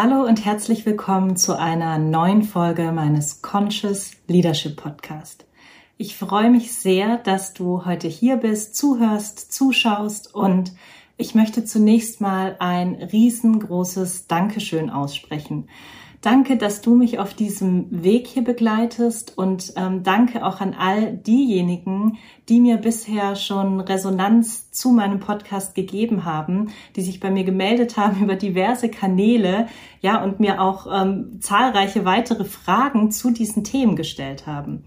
Hallo und herzlich willkommen zu einer neuen Folge meines Conscious Leadership Podcast. Ich freue mich sehr, dass du heute hier bist, zuhörst, zuschaust und ich möchte zunächst mal ein riesengroßes Dankeschön aussprechen. Danke, dass du mich auf diesem Weg hier begleitest und ähm, danke auch an all diejenigen, die mir bisher schon Resonanz zu meinem Podcast gegeben haben, die sich bei mir gemeldet haben über diverse Kanäle, ja, und mir auch ähm, zahlreiche weitere Fragen zu diesen Themen gestellt haben.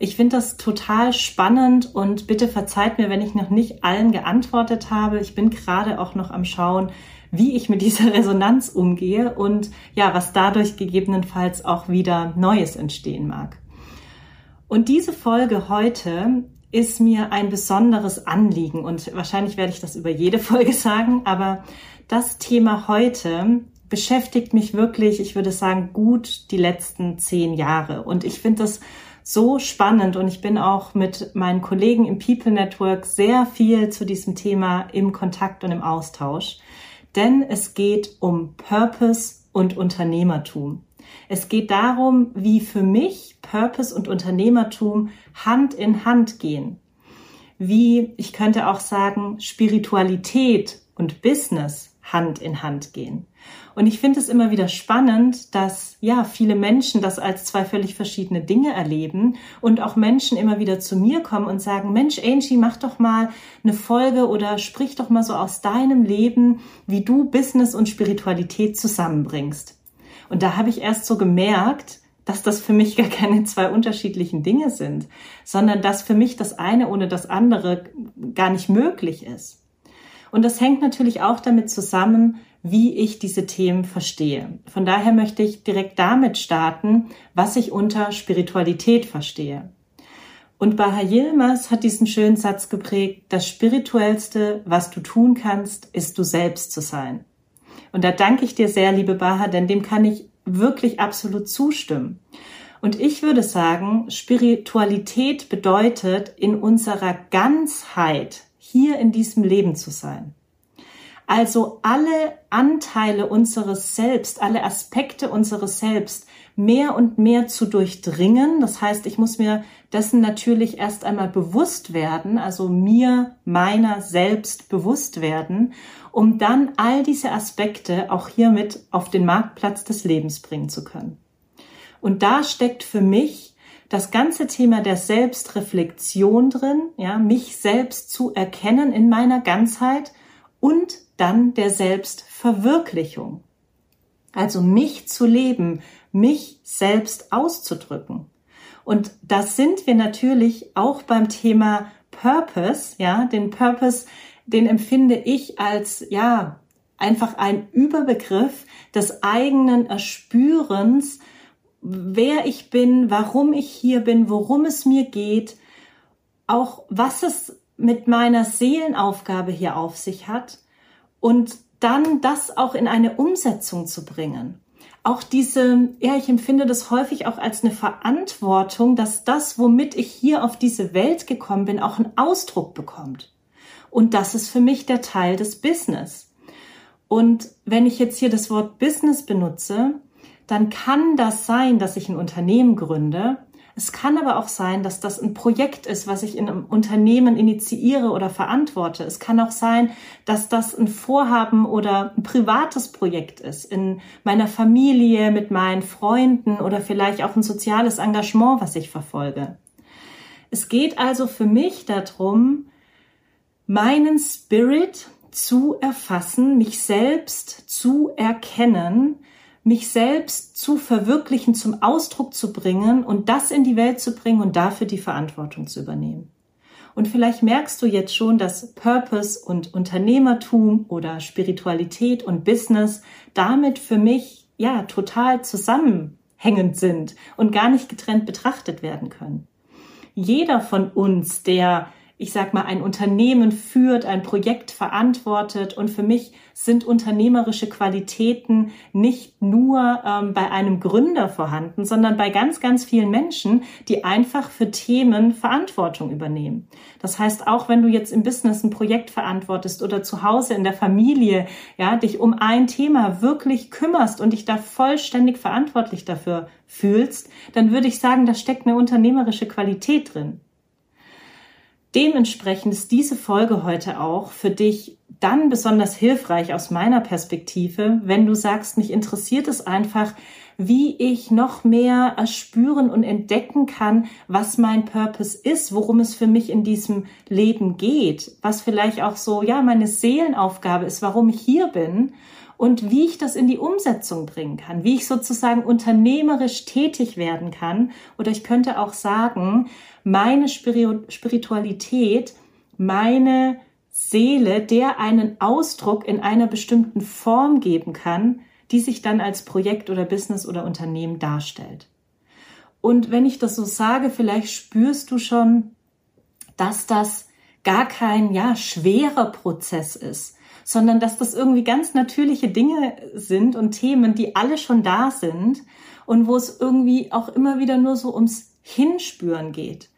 Ich finde das total spannend und bitte verzeiht mir, wenn ich noch nicht allen geantwortet habe. Ich bin gerade auch noch am Schauen, wie ich mit dieser Resonanz umgehe und ja, was dadurch gegebenenfalls auch wieder Neues entstehen mag. Und diese Folge heute ist mir ein besonderes Anliegen und wahrscheinlich werde ich das über jede Folge sagen, aber das Thema heute beschäftigt mich wirklich, ich würde sagen, gut die letzten zehn Jahre. Und ich finde das so spannend und ich bin auch mit meinen Kollegen im People Network sehr viel zu diesem Thema im Kontakt und im Austausch denn es geht um Purpose und Unternehmertum. Es geht darum, wie für mich Purpose und Unternehmertum Hand in Hand gehen. Wie, ich könnte auch sagen, Spiritualität und Business Hand in Hand gehen. Und ich finde es immer wieder spannend, dass ja viele Menschen das als zwei völlig verschiedene Dinge erleben und auch Menschen immer wieder zu mir kommen und sagen, Mensch, Angie, mach doch mal eine Folge oder sprich doch mal so aus deinem Leben, wie du Business und Spiritualität zusammenbringst. Und da habe ich erst so gemerkt, dass das für mich gar keine zwei unterschiedlichen Dinge sind, sondern dass für mich das eine ohne das andere gar nicht möglich ist. Und das hängt natürlich auch damit zusammen, wie ich diese Themen verstehe. Von daher möchte ich direkt damit starten, was ich unter Spiritualität verstehe. Und Baha Yilmaz hat diesen schönen Satz geprägt, das Spirituellste, was du tun kannst, ist du selbst zu sein. Und da danke ich dir sehr, liebe Baha, denn dem kann ich wirklich absolut zustimmen. Und ich würde sagen, Spiritualität bedeutet, in unserer Ganzheit hier in diesem Leben zu sein. Also alle Anteile unseres Selbst, alle Aspekte unseres Selbst mehr und mehr zu durchdringen. Das heißt, ich muss mir dessen natürlich erst einmal bewusst werden, also mir meiner selbst bewusst werden, um dann all diese Aspekte auch hiermit auf den Marktplatz des Lebens bringen zu können. Und da steckt für mich das ganze Thema der Selbstreflexion drin, ja, mich selbst zu erkennen in meiner Ganzheit und dann der Selbstverwirklichung. Also mich zu leben, mich selbst auszudrücken. Und das sind wir natürlich auch beim Thema Purpose, ja, den Purpose, den empfinde ich als, ja, einfach ein Überbegriff des eigenen Erspürens, wer ich bin, warum ich hier bin, worum es mir geht, auch was es mit meiner Seelenaufgabe hier auf sich hat und dann das auch in eine Umsetzung zu bringen. Auch diese, ja, ich empfinde das häufig auch als eine Verantwortung, dass das, womit ich hier auf diese Welt gekommen bin, auch einen Ausdruck bekommt. Und das ist für mich der Teil des Business. Und wenn ich jetzt hier das Wort Business benutze, dann kann das sein, dass ich ein Unternehmen gründe es kann aber auch sein, dass das ein Projekt ist, was ich in einem Unternehmen initiiere oder verantworte. Es kann auch sein, dass das ein Vorhaben oder ein privates Projekt ist in meiner Familie, mit meinen Freunden oder vielleicht auch ein soziales Engagement, was ich verfolge. Es geht also für mich darum, meinen Spirit zu erfassen, mich selbst zu erkennen, mich selbst zu verwirklichen, zum Ausdruck zu bringen und das in die Welt zu bringen und dafür die Verantwortung zu übernehmen. Und vielleicht merkst du jetzt schon, dass Purpose und Unternehmertum oder Spiritualität und Business damit für mich ja total zusammenhängend sind und gar nicht getrennt betrachtet werden können. Jeder von uns, der ich sag mal, ein Unternehmen führt, ein Projekt verantwortet. Und für mich sind unternehmerische Qualitäten nicht nur ähm, bei einem Gründer vorhanden, sondern bei ganz, ganz vielen Menschen, die einfach für Themen Verantwortung übernehmen. Das heißt, auch wenn du jetzt im Business ein Projekt verantwortest oder zu Hause in der Familie, ja, dich um ein Thema wirklich kümmerst und dich da vollständig verantwortlich dafür fühlst, dann würde ich sagen, da steckt eine unternehmerische Qualität drin. Dementsprechend ist diese Folge heute auch für dich dann besonders hilfreich aus meiner Perspektive, wenn du sagst, mich interessiert es einfach, wie ich noch mehr erspüren und entdecken kann, was mein Purpose ist, worum es für mich in diesem Leben geht, was vielleicht auch so, ja, meine Seelenaufgabe ist, warum ich hier bin und wie ich das in die Umsetzung bringen kann, wie ich sozusagen unternehmerisch tätig werden kann. Oder ich könnte auch sagen, meine Spiritualität, meine Seele, der einen Ausdruck in einer bestimmten Form geben kann, die sich dann als Projekt oder Business oder Unternehmen darstellt. Und wenn ich das so sage, vielleicht spürst du schon, dass das gar kein, ja, schwerer Prozess ist, sondern dass das irgendwie ganz natürliche Dinge sind und Themen, die alle schon da sind und wo es irgendwie auch immer wieder nur so ums Hinspüren geht.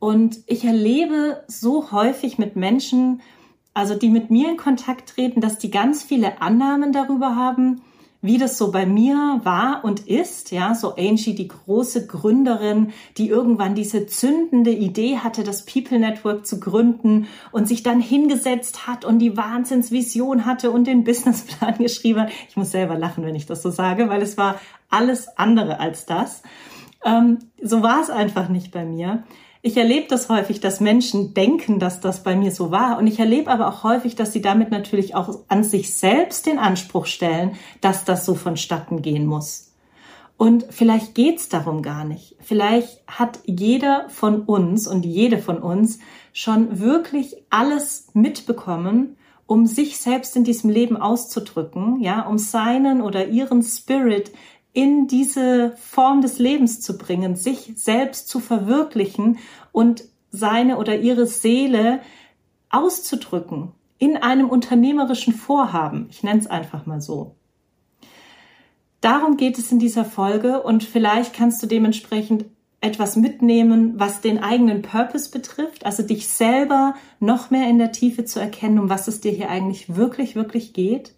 Und ich erlebe so häufig mit Menschen, also die mit mir in Kontakt treten, dass die ganz viele Annahmen darüber haben, wie das so bei mir war und ist, ja, so Angie, die große Gründerin, die irgendwann diese zündende Idee hatte, das People Network zu gründen und sich dann hingesetzt hat und die Wahnsinnsvision hatte und den Businessplan geschrieben hat. Ich muss selber lachen, wenn ich das so sage, weil es war alles andere als das. Ähm, so war es einfach nicht bei mir. Ich erlebe das häufig, dass Menschen denken, dass das bei mir so war. Und ich erlebe aber auch häufig, dass sie damit natürlich auch an sich selbst den Anspruch stellen, dass das so vonstatten gehen muss. Und vielleicht geht's darum gar nicht. Vielleicht hat jeder von uns und jede von uns schon wirklich alles mitbekommen, um sich selbst in diesem Leben auszudrücken, ja, um seinen oder ihren Spirit in diese Form des Lebens zu bringen, sich selbst zu verwirklichen und seine oder ihre Seele auszudrücken in einem unternehmerischen Vorhaben. Ich nenne es einfach mal so. Darum geht es in dieser Folge und vielleicht kannst du dementsprechend etwas mitnehmen, was den eigenen Purpose betrifft, also dich selber noch mehr in der Tiefe zu erkennen, um was es dir hier eigentlich wirklich, wirklich geht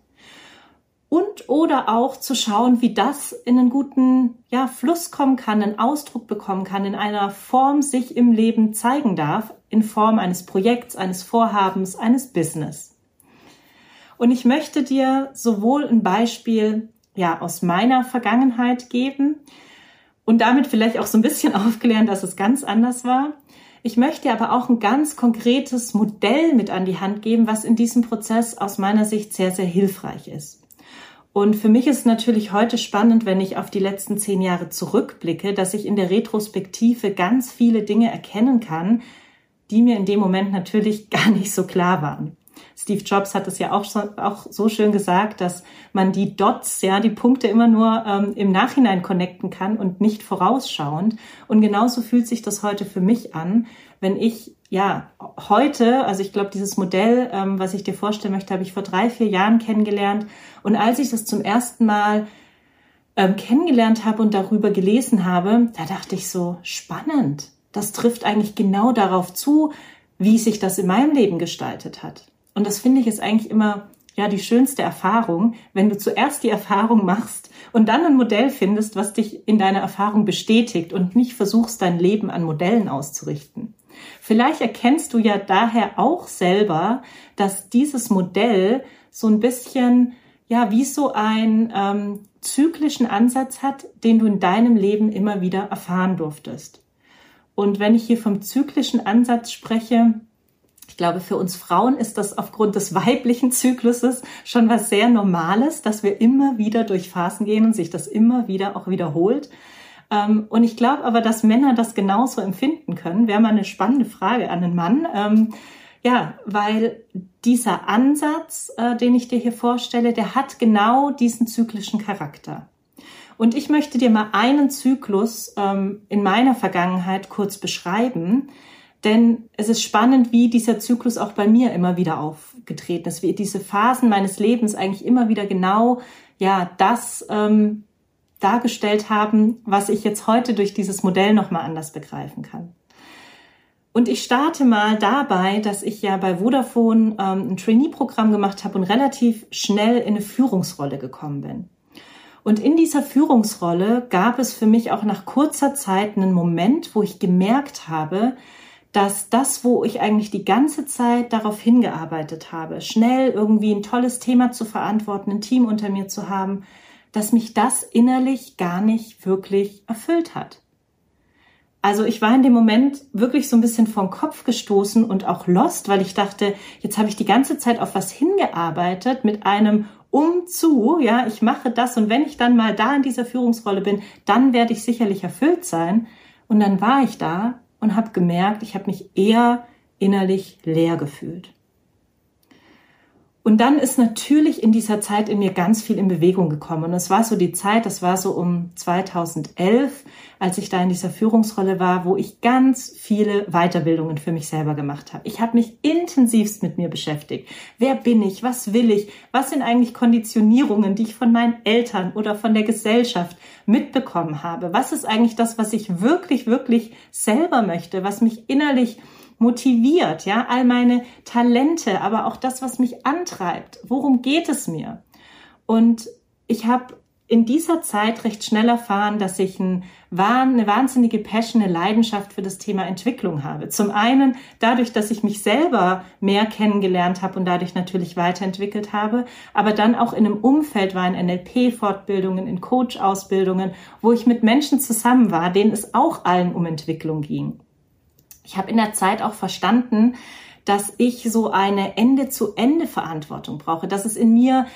und oder auch zu schauen, wie das in einen guten ja, Fluss kommen kann, einen Ausdruck bekommen kann, in einer Form sich im Leben zeigen darf, in Form eines Projekts, eines Vorhabens, eines Business. Und ich möchte dir sowohl ein Beispiel ja aus meiner Vergangenheit geben und damit vielleicht auch so ein bisschen aufklären, dass es ganz anders war. Ich möchte aber auch ein ganz konkretes Modell mit an die Hand geben, was in diesem Prozess aus meiner Sicht sehr, sehr hilfreich ist. Und für mich ist natürlich heute spannend, wenn ich auf die letzten zehn Jahre zurückblicke, dass ich in der Retrospektive ganz viele Dinge erkennen kann, die mir in dem Moment natürlich gar nicht so klar waren. Steve Jobs hat es ja auch, so, auch so schön gesagt, dass man die Dots, ja, die Punkte immer nur ähm, im Nachhinein connecten kann und nicht vorausschauend. Und genauso fühlt sich das heute für mich an, wenn ich ja heute, also ich glaube, dieses Modell, ähm, was ich dir vorstellen möchte, habe ich vor drei, vier Jahren kennengelernt. Und als ich das zum ersten Mal ähm, kennengelernt habe und darüber gelesen habe, da dachte ich so, spannend. Das trifft eigentlich genau darauf zu, wie sich das in meinem Leben gestaltet hat. Und das finde ich ist eigentlich immer ja die schönste Erfahrung, wenn du zuerst die Erfahrung machst und dann ein Modell findest, was dich in deiner Erfahrung bestätigt und nicht versuchst, dein Leben an Modellen auszurichten. Vielleicht erkennst du ja daher auch selber, dass dieses Modell so ein bisschen, ja, wie so ein ähm, zyklischen Ansatz hat, den du in deinem Leben immer wieder erfahren durftest. Und wenn ich hier vom zyklischen Ansatz spreche, ich glaube, für uns Frauen ist das aufgrund des weiblichen Zykluses schon was sehr Normales, dass wir immer wieder durch Phasen gehen und sich das immer wieder auch wiederholt. Ähm, und ich glaube aber, dass Männer das genauso empfinden können. Wäre mal eine spannende Frage an einen Mann. Ähm, ja, weil dieser Ansatz, äh, den ich dir hier vorstelle, der hat genau diesen zyklischen Charakter. Und ich möchte dir mal einen Zyklus ähm, in meiner Vergangenheit kurz beschreiben, denn es ist spannend, wie dieser Zyklus auch bei mir immer wieder aufgetreten ist, wie diese Phasen meines Lebens eigentlich immer wieder genau ja das ähm, dargestellt haben, was ich jetzt heute durch dieses Modell nochmal anders begreifen kann. Und ich starte mal dabei, dass ich ja bei Vodafone ähm, ein Trainee-Programm gemacht habe und relativ schnell in eine Führungsrolle gekommen bin. Und in dieser Führungsrolle gab es für mich auch nach kurzer Zeit einen Moment, wo ich gemerkt habe, dass das, wo ich eigentlich die ganze Zeit darauf hingearbeitet habe, schnell irgendwie ein tolles Thema zu verantworten, ein Team unter mir zu haben, dass mich das innerlich gar nicht wirklich erfüllt hat. Also ich war in dem Moment wirklich so ein bisschen vom Kopf gestoßen und auch lost, weil ich dachte, jetzt habe ich die ganze Zeit auf was hingearbeitet mit einem umzu, ja, ich mache das und wenn ich dann mal da in dieser Führungsrolle bin, dann werde ich sicherlich erfüllt sein. Und dann war ich da und habe gemerkt, ich habe mich eher innerlich leer gefühlt. Und dann ist natürlich in dieser Zeit in mir ganz viel in Bewegung gekommen. Und es war so die Zeit, das war so um 2011, als ich da in dieser Führungsrolle war, wo ich ganz viele Weiterbildungen für mich selber gemacht habe. Ich habe mich intensivst mit mir beschäftigt. Wer bin ich? Was will ich? Was sind eigentlich Konditionierungen, die ich von meinen Eltern oder von der Gesellschaft mitbekommen habe? Was ist eigentlich das, was ich wirklich, wirklich selber möchte, was mich innerlich motiviert, ja, all meine Talente, aber auch das, was mich antreibt. Worum geht es mir? Und ich habe in dieser Zeit recht schnell erfahren, dass ich ein, eine wahnsinnige Passion, eine Leidenschaft für das Thema Entwicklung habe. Zum einen dadurch, dass ich mich selber mehr kennengelernt habe und dadurch natürlich weiterentwickelt habe, aber dann auch in einem Umfeld war, in NLP-Fortbildungen, in Coach-Ausbildungen, wo ich mit Menschen zusammen war, denen es auch allen um Entwicklung ging. Ich habe in der Zeit auch verstanden, dass ich so eine Ende-zu-Ende-Verantwortung brauche, dass es in mir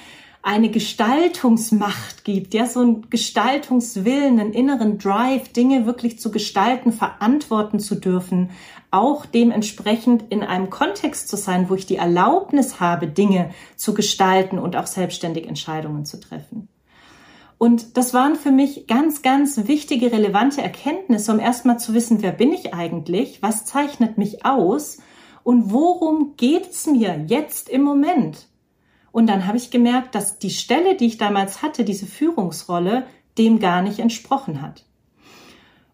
eine Gestaltungsmacht gibt, ja, so ein Gestaltungswillen, einen inneren Drive, Dinge wirklich zu gestalten, verantworten zu dürfen, auch dementsprechend in einem Kontext zu sein, wo ich die Erlaubnis habe, Dinge zu gestalten und auch selbstständig Entscheidungen zu treffen. Und das waren für mich ganz, ganz wichtige, relevante Erkenntnisse, um erstmal zu wissen, wer bin ich eigentlich, was zeichnet mich aus und worum geht's mir jetzt im Moment. Und dann habe ich gemerkt, dass die Stelle, die ich damals hatte, diese Führungsrolle, dem gar nicht entsprochen hat.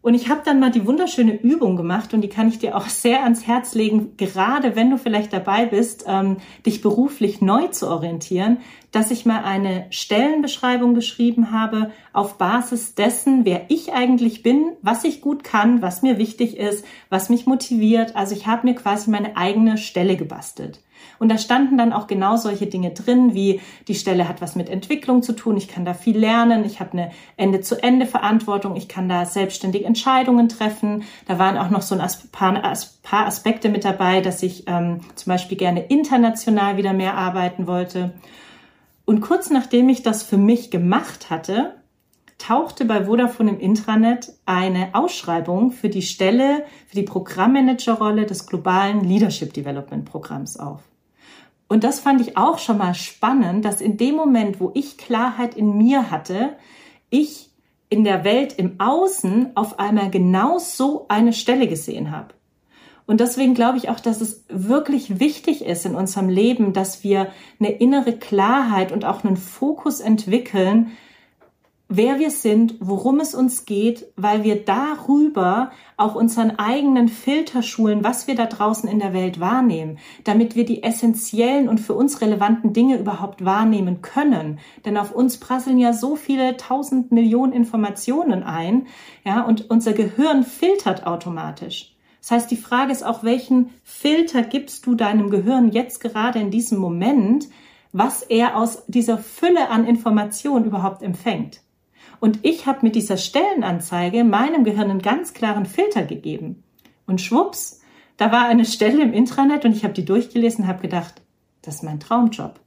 Und ich habe dann mal die wunderschöne Übung gemacht und die kann ich dir auch sehr ans Herz legen, gerade wenn du vielleicht dabei bist, ähm, dich beruflich neu zu orientieren, dass ich mal eine Stellenbeschreibung geschrieben habe auf Basis dessen, wer ich eigentlich bin, was ich gut kann, was mir wichtig ist, was mich motiviert. Also ich habe mir quasi meine eigene Stelle gebastelt. Und da standen dann auch genau solche Dinge drin, wie die Stelle hat was mit Entwicklung zu tun, ich kann da viel lernen, ich habe eine Ende-zu-Ende-Verantwortung, ich kann da selbstständig Entscheidungen treffen. Da waren auch noch so ein paar Aspekte mit dabei, dass ich ähm, zum Beispiel gerne international wieder mehr arbeiten wollte. Und kurz nachdem ich das für mich gemacht hatte, tauchte bei Vodafone im Intranet eine Ausschreibung für die Stelle, für die Programmmanagerrolle des globalen Leadership Development Programms auf. Und das fand ich auch schon mal spannend, dass in dem Moment, wo ich Klarheit in mir hatte, ich in der Welt im Außen auf einmal genau so eine Stelle gesehen habe. Und deswegen glaube ich auch, dass es wirklich wichtig ist in unserem Leben, dass wir eine innere Klarheit und auch einen Fokus entwickeln, wer wir sind, worum es uns geht, weil wir darüber auch unseren eigenen Filter schulen, was wir da draußen in der Welt wahrnehmen, damit wir die essentiellen und für uns relevanten Dinge überhaupt wahrnehmen können. Denn auf uns prasseln ja so viele tausend Millionen Informationen ein, ja, und unser Gehirn filtert automatisch. Das heißt, die Frage ist auch, welchen Filter gibst du deinem Gehirn jetzt gerade in diesem Moment, was er aus dieser Fülle an Informationen überhaupt empfängt? Und ich habe mit dieser Stellenanzeige meinem Gehirn einen ganz klaren Filter gegeben. Und schwupps, da war eine Stelle im Intranet und ich habe die durchgelesen und habe gedacht, das ist mein Traumjob.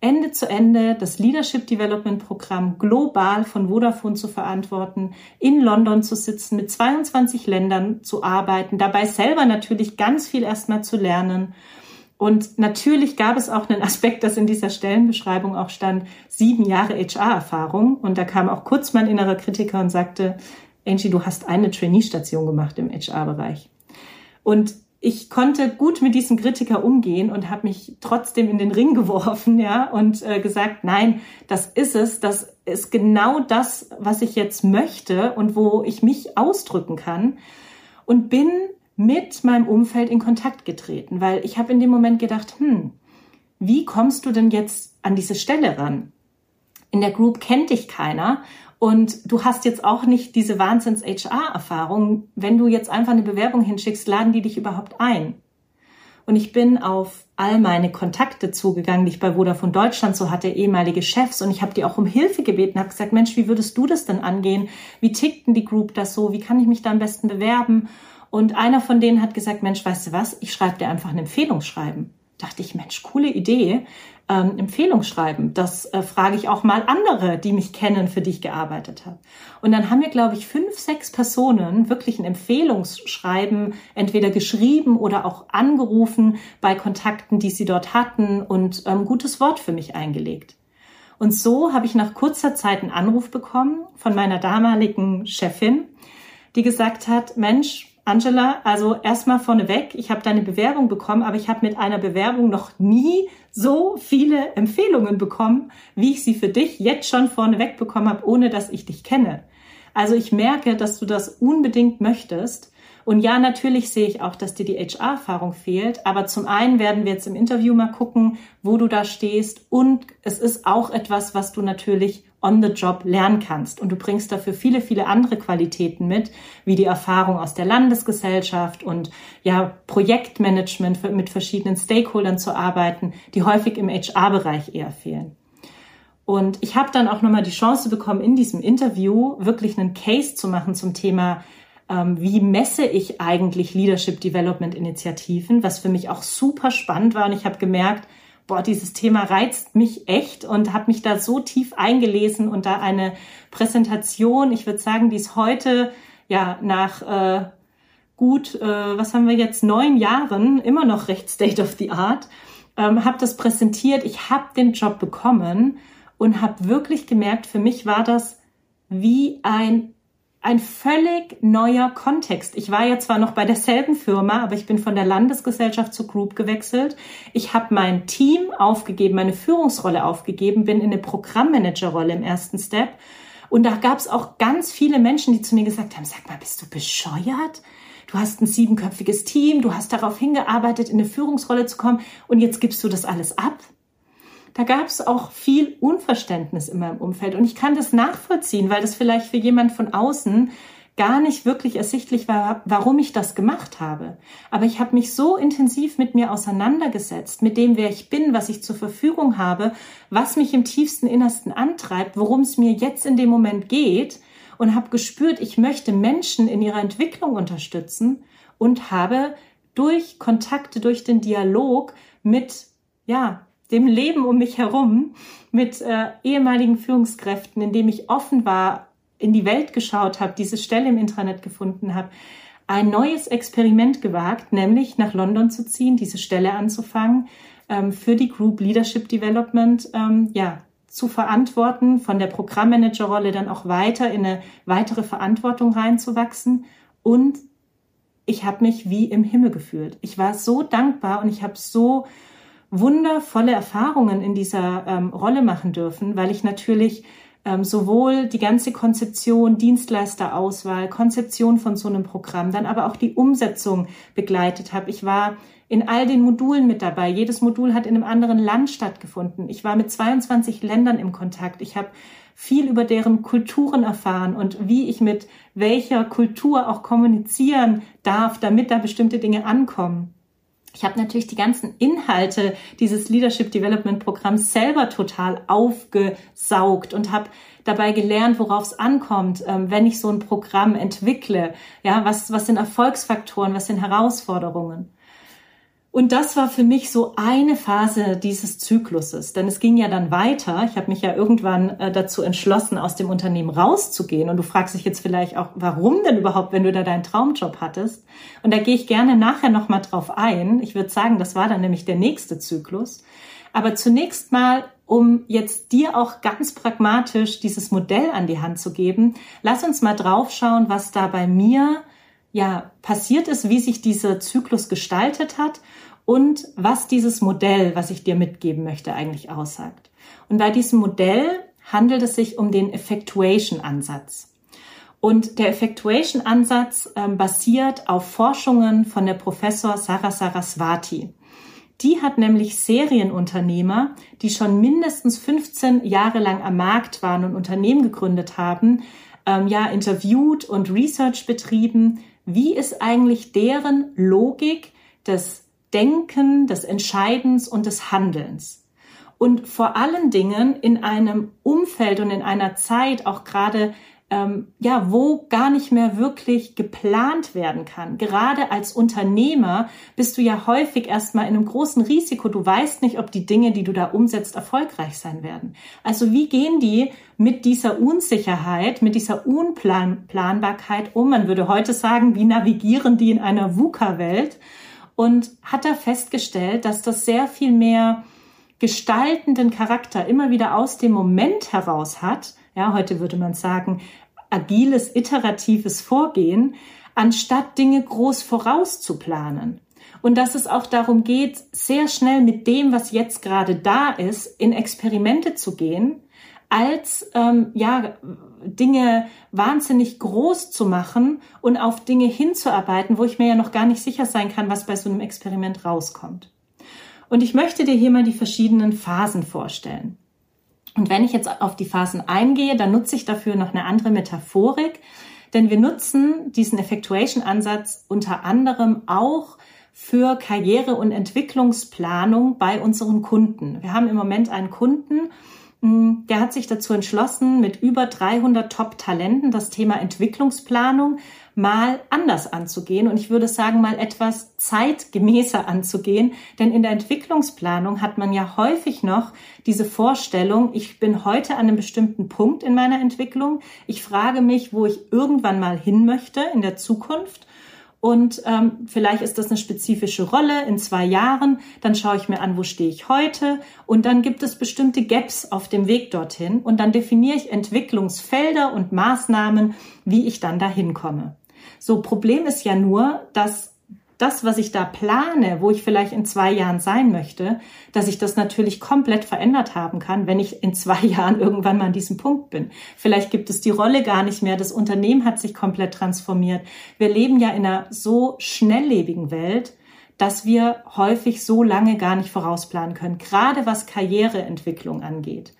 Ende zu Ende das Leadership Development Programm global von Vodafone zu verantworten, in London zu sitzen, mit 22 Ländern zu arbeiten, dabei selber natürlich ganz viel erstmal zu lernen und natürlich gab es auch einen Aspekt, das in dieser Stellenbeschreibung auch stand, sieben Jahre HR-Erfahrung. Und da kam auch kurz mein innerer Kritiker und sagte, Angie, du hast eine Trainee-Station gemacht im HR-Bereich. Und ich konnte gut mit diesem Kritiker umgehen und habe mich trotzdem in den Ring geworfen, ja, und äh, gesagt, nein, das ist es, das ist genau das, was ich jetzt möchte und wo ich mich ausdrücken kann und bin mit meinem Umfeld in Kontakt getreten, weil ich habe in dem Moment gedacht, hm, wie kommst du denn jetzt an diese Stelle ran? In der Group kennt dich keiner und du hast jetzt auch nicht diese Wahnsinns-HR-Erfahrung. Wenn du jetzt einfach eine Bewerbung hinschickst, laden die dich überhaupt ein. Und ich bin auf all meine Kontakte zugegangen, die ich bei Vodafone Deutschland so hatte, ehemalige Chefs. Und ich habe die auch um Hilfe gebeten, habe gesagt, Mensch, wie würdest du das denn angehen? Wie tickt denn die Group das so? Wie kann ich mich da am besten bewerben? Und einer von denen hat gesagt, Mensch, weißt du was? Ich schreibe dir einfach ein Empfehlungsschreiben. Dachte ich, Mensch, coole Idee ähm, Empfehlung schreiben. Das äh, frage ich auch mal andere, die mich kennen, für die ich gearbeitet habe. Und dann haben wir, glaube ich, fünf, sechs Personen wirklich ein Empfehlungsschreiben entweder geschrieben oder auch angerufen bei Kontakten, die sie dort hatten und ähm, gutes Wort für mich eingelegt. Und so habe ich nach kurzer Zeit einen Anruf bekommen von meiner damaligen Chefin, die gesagt hat, Mensch, Angela, also erstmal vorneweg, ich habe deine Bewerbung bekommen, aber ich habe mit einer Bewerbung noch nie so viele Empfehlungen bekommen, wie ich sie für dich jetzt schon vorneweg bekommen habe, ohne dass ich dich kenne. Also ich merke, dass du das unbedingt möchtest und ja, natürlich sehe ich auch, dass dir die HR-Erfahrung fehlt. Aber zum einen werden wir jetzt im Interview mal gucken, wo du da stehst. Und es ist auch etwas, was du natürlich on the job lernen kannst. Und du bringst dafür viele, viele andere Qualitäten mit, wie die Erfahrung aus der Landesgesellschaft und ja, Projektmanagement mit verschiedenen Stakeholdern zu arbeiten, die häufig im HR-Bereich eher fehlen. Und ich habe dann auch nochmal die Chance bekommen, in diesem Interview wirklich einen Case zu machen zum Thema ähm, wie messe ich eigentlich Leadership Development Initiativen, was für mich auch super spannend war. Und ich habe gemerkt, boah, dieses Thema reizt mich echt und habe mich da so tief eingelesen und da eine Präsentation, ich würde sagen, die ist heute ja nach äh, gut, äh, was haben wir jetzt, neun Jahren, immer noch recht State of the Art, ähm, habe das präsentiert, ich habe den Job bekommen und habe wirklich gemerkt, für mich war das wie ein ein völlig neuer Kontext. Ich war ja zwar noch bei derselben Firma, aber ich bin von der Landesgesellschaft zur Group gewechselt. Ich habe mein Team aufgegeben, meine Führungsrolle aufgegeben, bin in eine Programmmanagerrolle im ersten Step. Und da gab es auch ganz viele Menschen, die zu mir gesagt haben, sag mal, bist du bescheuert? Du hast ein siebenköpfiges Team, du hast darauf hingearbeitet, in eine Führungsrolle zu kommen und jetzt gibst du das alles ab da gab es auch viel Unverständnis in meinem Umfeld. Und ich kann das nachvollziehen, weil das vielleicht für jemand von außen gar nicht wirklich ersichtlich war, warum ich das gemacht habe. Aber ich habe mich so intensiv mit mir auseinandergesetzt, mit dem, wer ich bin, was ich zur Verfügung habe, was mich im tiefsten Innersten antreibt, worum es mir jetzt in dem Moment geht und habe gespürt, ich möchte Menschen in ihrer Entwicklung unterstützen und habe durch Kontakte, durch den Dialog mit, ja, dem Leben um mich herum mit äh, ehemaligen Führungskräften, indem ich offen war, in die Welt geschaut habe, diese Stelle im Internet gefunden habe, ein neues Experiment gewagt, nämlich nach London zu ziehen, diese Stelle anzufangen, ähm, für die Group Leadership Development ähm, ja, zu verantworten, von der Programmmanagerrolle dann auch weiter in eine weitere Verantwortung reinzuwachsen. Und ich habe mich wie im Himmel gefühlt. Ich war so dankbar und ich habe so wundervolle Erfahrungen in dieser ähm, Rolle machen dürfen, weil ich natürlich ähm, sowohl die ganze Konzeption, Dienstleisterauswahl, Konzeption von so einem Programm, dann aber auch die Umsetzung begleitet habe. Ich war in all den Modulen mit dabei. Jedes Modul hat in einem anderen Land stattgefunden. Ich war mit 22 Ländern im Kontakt. Ich habe viel über deren Kulturen erfahren und wie ich mit welcher Kultur auch kommunizieren darf, damit da bestimmte Dinge ankommen. Ich habe natürlich die ganzen Inhalte dieses Leadership Development Programms selber total aufgesaugt und habe dabei gelernt, worauf es ankommt, ähm, wenn ich so ein Programm entwickle. Ja, was, was sind Erfolgsfaktoren, was sind Herausforderungen? Und das war für mich so eine Phase dieses Zykluses, denn es ging ja dann weiter. Ich habe mich ja irgendwann äh, dazu entschlossen, aus dem Unternehmen rauszugehen. Und du fragst dich jetzt vielleicht auch, warum denn überhaupt, wenn du da deinen Traumjob hattest? Und da gehe ich gerne nachher nochmal drauf ein. Ich würde sagen, das war dann nämlich der nächste Zyklus. Aber zunächst mal, um jetzt dir auch ganz pragmatisch dieses Modell an die Hand zu geben, lass uns mal draufschauen, was da bei mir ja passiert ist, wie sich dieser Zyklus gestaltet hat und was dieses Modell, was ich dir mitgeben möchte, eigentlich aussagt. Und bei diesem Modell handelt es sich um den Effectuation-Ansatz. Und der Effectuation-Ansatz äh, basiert auf Forschungen von der Professor Sarah Saraswati. Die hat nämlich Serienunternehmer, die schon mindestens 15 Jahre lang am Markt waren und Unternehmen gegründet haben, ähm, ja, interviewt und Research betrieben. Wie ist eigentlich deren Logik des Denken, des Entscheidens und des Handelns? Und vor allen Dingen in einem Umfeld und in einer Zeit, auch gerade ähm, ja, wo gar nicht mehr wirklich geplant werden kann. Gerade als Unternehmer bist du ja häufig erstmal in einem großen Risiko. Du weißt nicht, ob die Dinge, die du da umsetzt, erfolgreich sein werden. Also wie gehen die mit dieser Unsicherheit, mit dieser Unplanbarkeit um? Man würde heute sagen, wie navigieren die in einer VUCA-Welt? Und hat da festgestellt, dass das sehr viel mehr gestaltenden Charakter immer wieder aus dem Moment heraus hat, ja, heute würde man sagen, agiles, iteratives Vorgehen, anstatt Dinge groß vorauszuplanen. Und dass es auch darum geht, sehr schnell mit dem, was jetzt gerade da ist, in Experimente zu gehen, als ähm, ja Dinge wahnsinnig groß zu machen und auf Dinge hinzuarbeiten, wo ich mir ja noch gar nicht sicher sein kann, was bei so einem Experiment rauskommt. Und ich möchte dir hier mal die verschiedenen Phasen vorstellen. Und wenn ich jetzt auf die Phasen eingehe, dann nutze ich dafür noch eine andere Metaphorik, denn wir nutzen diesen Effectuation-Ansatz unter anderem auch für Karriere- und Entwicklungsplanung bei unseren Kunden. Wir haben im Moment einen Kunden, hm, der hat sich dazu entschlossen, mit über 300 Top-Talenten das Thema Entwicklungsplanung mal anders anzugehen und ich würde sagen mal etwas zeitgemäßer anzugehen, denn in der Entwicklungsplanung hat man ja häufig noch diese Vorstellung, ich bin heute an einem bestimmten Punkt in meiner Entwicklung, ich frage mich, wo ich irgendwann mal hin möchte in der Zukunft und ähm, vielleicht ist das eine spezifische Rolle in zwei Jahren. Dann schaue ich mir an, wo stehe ich heute. Und dann gibt es bestimmte Gaps auf dem Weg dorthin. Und dann definiere ich Entwicklungsfelder und Maßnahmen, wie ich dann dahin komme. So, Problem ist ja nur, dass das, was ich da plane, wo ich vielleicht in zwei Jahren sein möchte, dass ich das natürlich komplett verändert haben kann, wenn ich in zwei Jahren irgendwann mal an diesem Punkt bin. Vielleicht gibt es die Rolle gar nicht mehr. Das Unternehmen hat sich komplett transformiert. Wir leben ja in einer so schnelllebigen Welt, dass wir häufig so lange gar nicht vorausplanen können, gerade was Karriereentwicklung angeht.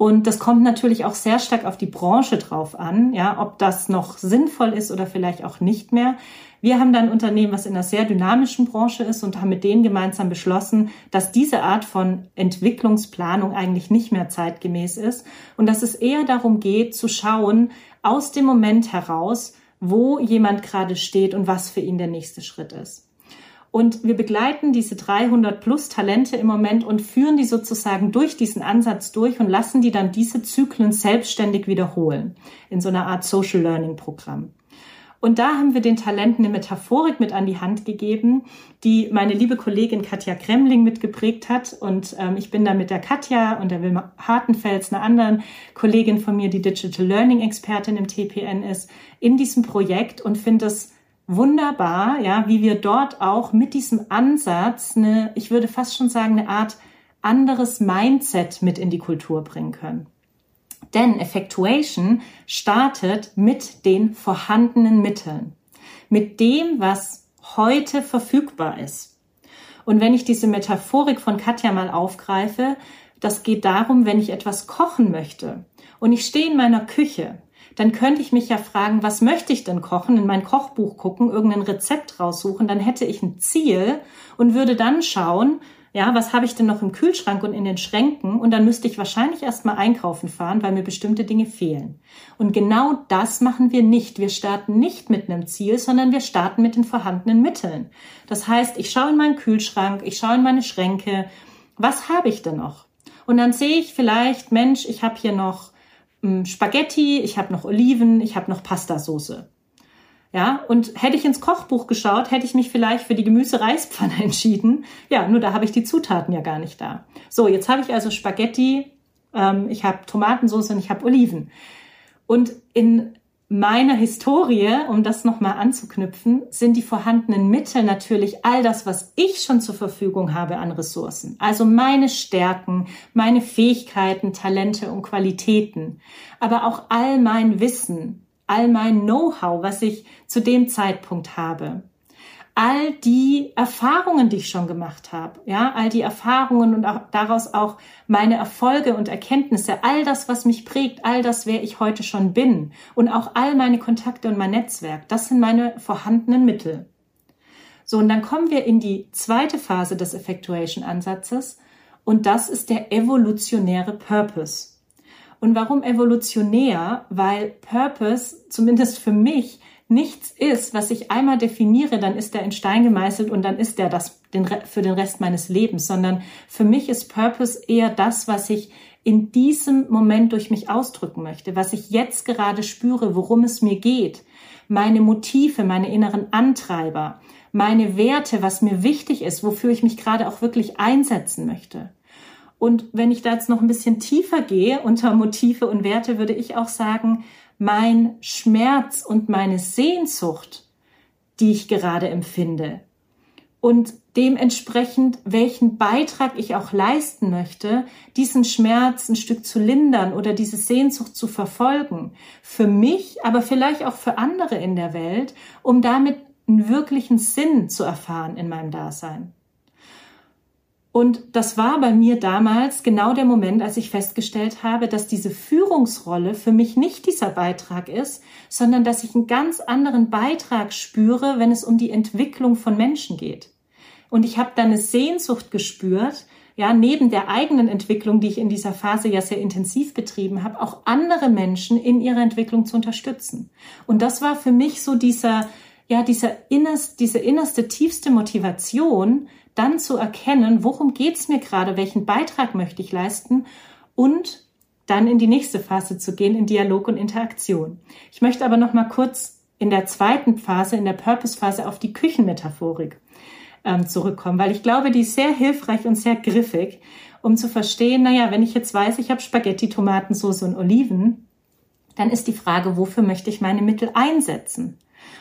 Und das kommt natürlich auch sehr stark auf die Branche drauf an, ja, ob das noch sinnvoll ist oder vielleicht auch nicht mehr. Wir haben da ein Unternehmen, was in einer sehr dynamischen Branche ist und haben mit denen gemeinsam beschlossen, dass diese Art von Entwicklungsplanung eigentlich nicht mehr zeitgemäß ist und dass es eher darum geht, zu schauen, aus dem Moment heraus, wo jemand gerade steht und was für ihn der nächste Schritt ist. Und wir begleiten diese 300 plus Talente im Moment und führen die sozusagen durch diesen Ansatz durch und lassen die dann diese Zyklen selbstständig wiederholen in so einer Art Social Learning Programm. Und da haben wir den Talenten eine Metaphorik mit an die Hand gegeben, die meine liebe Kollegin Katja Kremling mitgeprägt hat. Und ähm, ich bin da mit der Katja und der Wilma Hartenfels, einer anderen Kollegin von mir, die Digital Learning Expertin im TPN ist, in diesem Projekt und finde es wunderbar, ja, wie wir dort auch mit diesem Ansatz eine, ich würde fast schon sagen, eine Art anderes Mindset mit in die Kultur bringen können. Denn Effectuation startet mit den vorhandenen Mitteln, mit dem, was heute verfügbar ist. Und wenn ich diese Metaphorik von Katja mal aufgreife, das geht darum, wenn ich etwas kochen möchte und ich stehe in meiner Küche dann könnte ich mich ja fragen, was möchte ich denn kochen, in mein Kochbuch gucken, irgendein Rezept raussuchen, dann hätte ich ein Ziel und würde dann schauen, ja, was habe ich denn noch im Kühlschrank und in den Schränken? Und dann müsste ich wahrscheinlich erstmal einkaufen fahren, weil mir bestimmte Dinge fehlen. Und genau das machen wir nicht. Wir starten nicht mit einem Ziel, sondern wir starten mit den vorhandenen Mitteln. Das heißt, ich schaue in meinen Kühlschrank, ich schaue in meine Schränke. Was habe ich denn noch? Und dann sehe ich vielleicht, Mensch, ich habe hier noch Spaghetti, ich habe noch Oliven, ich habe noch Pastasauce. Ja, und hätte ich ins Kochbuch geschaut, hätte ich mich vielleicht für die Gemüse-Reispfanne entschieden. Ja, nur da habe ich die Zutaten ja gar nicht da. So, jetzt habe ich also Spaghetti, ähm, ich habe Tomatensauce und ich habe Oliven. Und in meiner Historie, um das nochmal anzuknüpfen, sind die vorhandenen Mittel natürlich all das, was ich schon zur Verfügung habe an Ressourcen. Also meine Stärken, meine Fähigkeiten, Talente und Qualitäten. Aber auch all mein Wissen, all mein Know-how, was ich zu dem Zeitpunkt habe all die Erfahrungen, die ich schon gemacht habe, ja, all die Erfahrungen und auch daraus auch meine Erfolge und Erkenntnisse, all das, was mich prägt, all das, wer ich heute schon bin und auch all meine Kontakte und mein Netzwerk, das sind meine vorhandenen Mittel. So, und dann kommen wir in die zweite Phase des Effectuation-Ansatzes und das ist der evolutionäre Purpose. Und warum evolutionär? Weil Purpose, zumindest für mich, nichts ist, was ich einmal definiere, dann ist der in Stein gemeißelt und dann ist der das für den Rest meines Lebens, sondern für mich ist Purpose eher das, was ich in diesem Moment durch mich ausdrücken möchte, was ich jetzt gerade spüre, worum es mir geht, meine Motive, meine inneren Antreiber, meine Werte, was mir wichtig ist, wofür ich mich gerade auch wirklich einsetzen möchte. Und wenn ich da jetzt noch ein bisschen tiefer gehe unter Motive und Werte, würde ich auch sagen, mein Schmerz und meine Sehnsucht, die ich gerade empfinde. Und dementsprechend, welchen Beitrag ich auch leisten möchte, diesen Schmerz ein Stück zu lindern oder diese Sehnsucht zu verfolgen. Für mich, aber vielleicht auch für andere in der Welt, um damit einen wirklichen Sinn zu erfahren in meinem Dasein. Und das war bei mir damals genau der Moment, als ich festgestellt habe, dass diese Führungsrolle für mich nicht dieser Beitrag ist, sondern dass ich einen ganz anderen Beitrag spüre, wenn es um die Entwicklung von Menschen geht. Und ich habe da eine Sehnsucht gespürt, ja, neben der eigenen Entwicklung, die ich in dieser Phase ja sehr intensiv betrieben habe, auch andere Menschen in ihrer Entwicklung zu unterstützen. Und das war für mich so dieser, ja, dieser innerst, diese innerste, tiefste Motivation, dann zu erkennen, worum geht's mir gerade, welchen Beitrag möchte ich leisten und dann in die nächste Phase zu gehen, in Dialog und Interaktion. Ich möchte aber noch mal kurz in der zweiten Phase, in der Purpose-Phase auf die Küchenmetaphorik ähm, zurückkommen, weil ich glaube, die ist sehr hilfreich und sehr griffig, um zu verstehen, naja, wenn ich jetzt weiß, ich habe Spaghetti, Tomatensauce und Oliven, dann ist die Frage, wofür möchte ich meine Mittel einsetzen?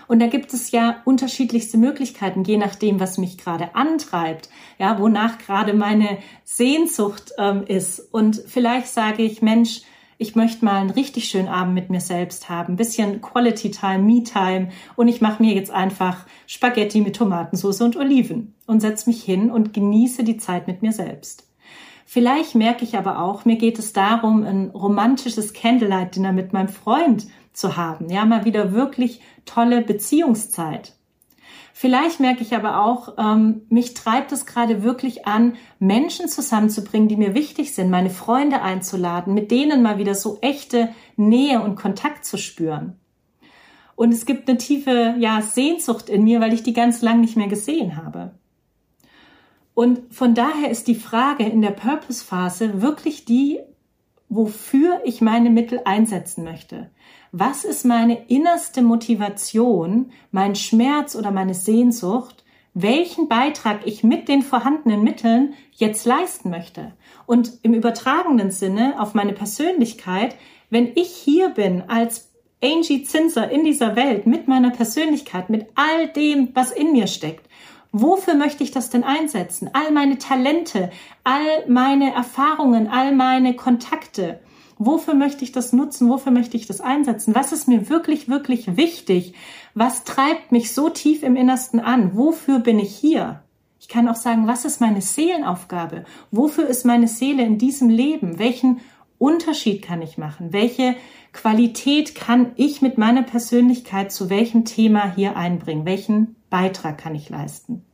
Und da gibt es ja unterschiedlichste Möglichkeiten, je nachdem, was mich gerade antreibt, ja, wonach gerade meine Sehnsucht ähm, ist. Und vielleicht sage ich, Mensch, ich möchte mal einen richtig schönen Abend mit mir selbst haben, bisschen Quality Time, Me Time und ich mache mir jetzt einfach Spaghetti mit Tomatensauce und Oliven und setze mich hin und genieße die Zeit mit mir selbst. Vielleicht merke ich aber auch, mir geht es darum, ein romantisches Candlelight Dinner mit meinem Freund zu haben. Ja, mal wieder wirklich tolle Beziehungszeit. Vielleicht merke ich aber auch, ähm, mich treibt es gerade wirklich an, Menschen zusammenzubringen, die mir wichtig sind, meine Freunde einzuladen, mit denen mal wieder so echte Nähe und Kontakt zu spüren. Und es gibt eine tiefe ja, Sehnsucht in mir, weil ich die ganz lang nicht mehr gesehen habe. Und von daher ist die Frage in der Purpose-Phase wirklich die, wofür ich meine Mittel einsetzen möchte. Was ist meine innerste Motivation, mein Schmerz oder meine Sehnsucht, welchen Beitrag ich mit den vorhandenen Mitteln jetzt leisten möchte? Und im übertragenen Sinne auf meine Persönlichkeit, wenn ich hier bin als Angie Zinser in dieser Welt mit meiner Persönlichkeit, mit all dem, was in mir steckt, Wofür möchte ich das denn einsetzen? All meine Talente, all meine Erfahrungen, all meine Kontakte. Wofür möchte ich das nutzen? Wofür möchte ich das einsetzen? Was ist mir wirklich, wirklich wichtig? Was treibt mich so tief im Innersten an? Wofür bin ich hier? Ich kann auch sagen, was ist meine Seelenaufgabe? Wofür ist meine Seele in diesem Leben? Welchen Unterschied kann ich machen? Welche Qualität kann ich mit meiner Persönlichkeit zu welchem Thema hier einbringen? Welchen Beitrag kann ich leisten?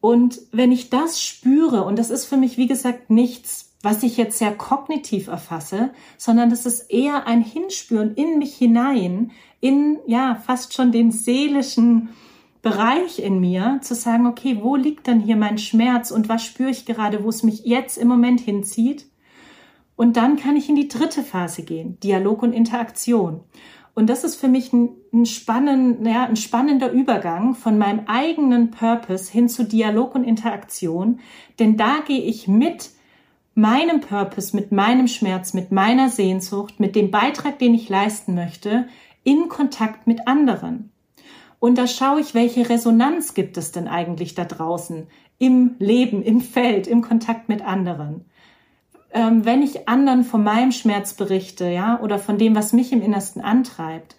Und wenn ich das spüre, und das ist für mich, wie gesagt, nichts was ich jetzt sehr kognitiv erfasse, sondern das ist eher ein Hinspüren in mich hinein, in ja fast schon den seelischen Bereich in mir, zu sagen, okay, wo liegt denn hier mein Schmerz und was spüre ich gerade, wo es mich jetzt im Moment hinzieht? Und dann kann ich in die dritte Phase gehen, Dialog und Interaktion. Und das ist für mich ein, ein, spannend, ja, ein spannender Übergang von meinem eigenen Purpose hin zu Dialog und Interaktion, denn da gehe ich mit meinem Purpose, mit meinem Schmerz, mit meiner Sehnsucht, mit dem Beitrag, den ich leisten möchte, in Kontakt mit anderen. Und da schaue ich, welche Resonanz gibt es denn eigentlich da draußen im Leben, im Feld, im Kontakt mit anderen. Ähm, wenn ich anderen von meinem Schmerz berichte, ja, oder von dem, was mich im Innersten antreibt,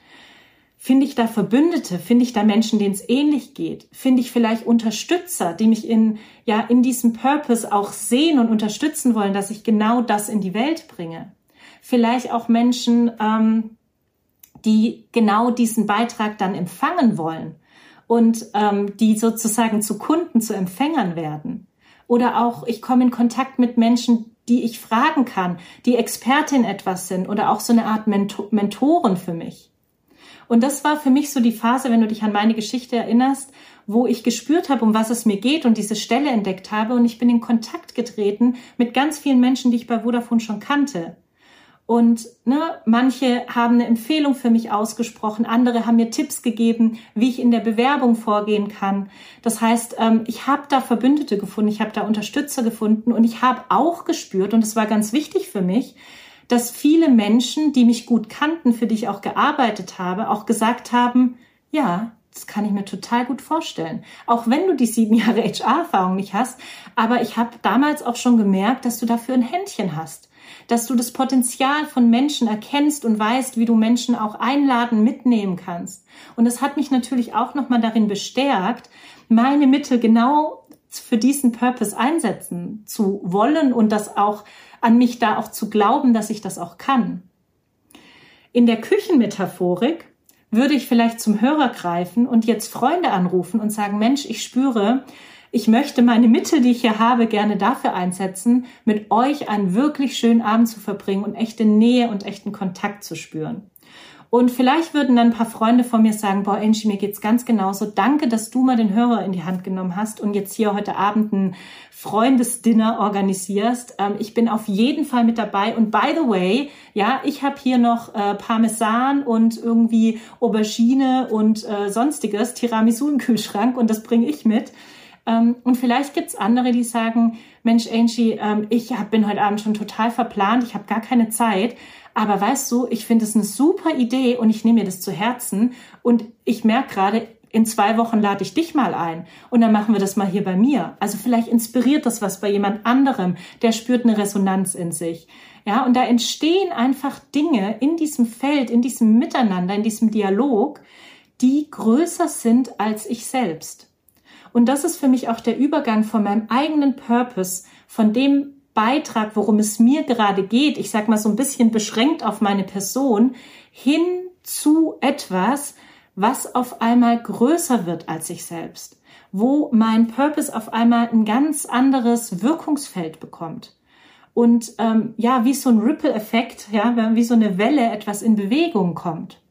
Finde ich da Verbündete? Finde ich da Menschen, denen es ähnlich geht? Finde ich vielleicht Unterstützer, die mich in, ja, in diesem Purpose auch sehen und unterstützen wollen, dass ich genau das in die Welt bringe? Vielleicht auch Menschen, ähm, die genau diesen Beitrag dann empfangen wollen und ähm, die sozusagen zu Kunden, zu Empfängern werden. Oder auch, ich komme in Kontakt mit Menschen, die ich fragen kann, die Expertin etwas sind oder auch so eine Art Mentor Mentoren für mich. Und das war für mich so die Phase, wenn du dich an meine Geschichte erinnerst, wo ich gespürt habe, um was es mir geht und diese Stelle entdeckt habe. Und ich bin in Kontakt getreten mit ganz vielen Menschen, die ich bei Vodafone schon kannte. Und ne, manche haben eine Empfehlung für mich ausgesprochen, andere haben mir Tipps gegeben, wie ich in der Bewerbung vorgehen kann. Das heißt, ähm, ich habe da Verbündete gefunden, ich habe da Unterstützer gefunden und ich habe auch gespürt, und das war ganz wichtig für mich, dass viele Menschen, die mich gut kannten, für die ich auch gearbeitet habe, auch gesagt haben, ja, das kann ich mir total gut vorstellen. Auch wenn du die sieben Jahre HR-Erfahrung nicht hast, aber ich habe damals auch schon gemerkt, dass du dafür ein Händchen hast, dass du das Potenzial von Menschen erkennst und weißt, wie du Menschen auch einladen, mitnehmen kannst. Und es hat mich natürlich auch nochmal darin bestärkt, meine Mittel genau für diesen Purpose einsetzen zu wollen und das auch an mich da auch zu glauben, dass ich das auch kann. In der Küchenmetaphorik würde ich vielleicht zum Hörer greifen und jetzt Freunde anrufen und sagen, Mensch, ich spüre, ich möchte meine Mittel, die ich hier habe, gerne dafür einsetzen, mit euch einen wirklich schönen Abend zu verbringen und echte Nähe und echten Kontakt zu spüren. Und vielleicht würden dann ein paar Freunde von mir sagen, boah, Angie, mir geht's ganz genauso. Danke, dass du mal den Hörer in die Hand genommen hast und jetzt hier heute Abend ein Freundesdinner organisierst. Ähm, ich bin auf jeden Fall mit dabei. Und by the way, ja, ich habe hier noch äh, Parmesan und irgendwie Aubergine und äh, sonstiges Tiramisu im Kühlschrank und das bringe ich mit. Ähm, und vielleicht gibt's andere, die sagen, Mensch, Angie, ähm, ich hab, bin heute Abend schon total verplant, ich habe gar keine Zeit. Aber weißt du, ich finde es eine super Idee und ich nehme mir das zu Herzen und ich merke gerade, in zwei Wochen lade ich dich mal ein und dann machen wir das mal hier bei mir. Also vielleicht inspiriert das was bei jemand anderem, der spürt eine Resonanz in sich. Ja, und da entstehen einfach Dinge in diesem Feld, in diesem Miteinander, in diesem Dialog, die größer sind als ich selbst. Und das ist für mich auch der Übergang von meinem eigenen Purpose, von dem Beitrag, worum es mir gerade geht, ich sag mal so ein bisschen beschränkt auf meine Person, hin zu etwas, was auf einmal größer wird als ich selbst, wo mein Purpose auf einmal ein ganz anderes Wirkungsfeld bekommt. Und ähm, ja, wie so ein Ripple-Effekt, ja, wie so eine Welle etwas in Bewegung kommt.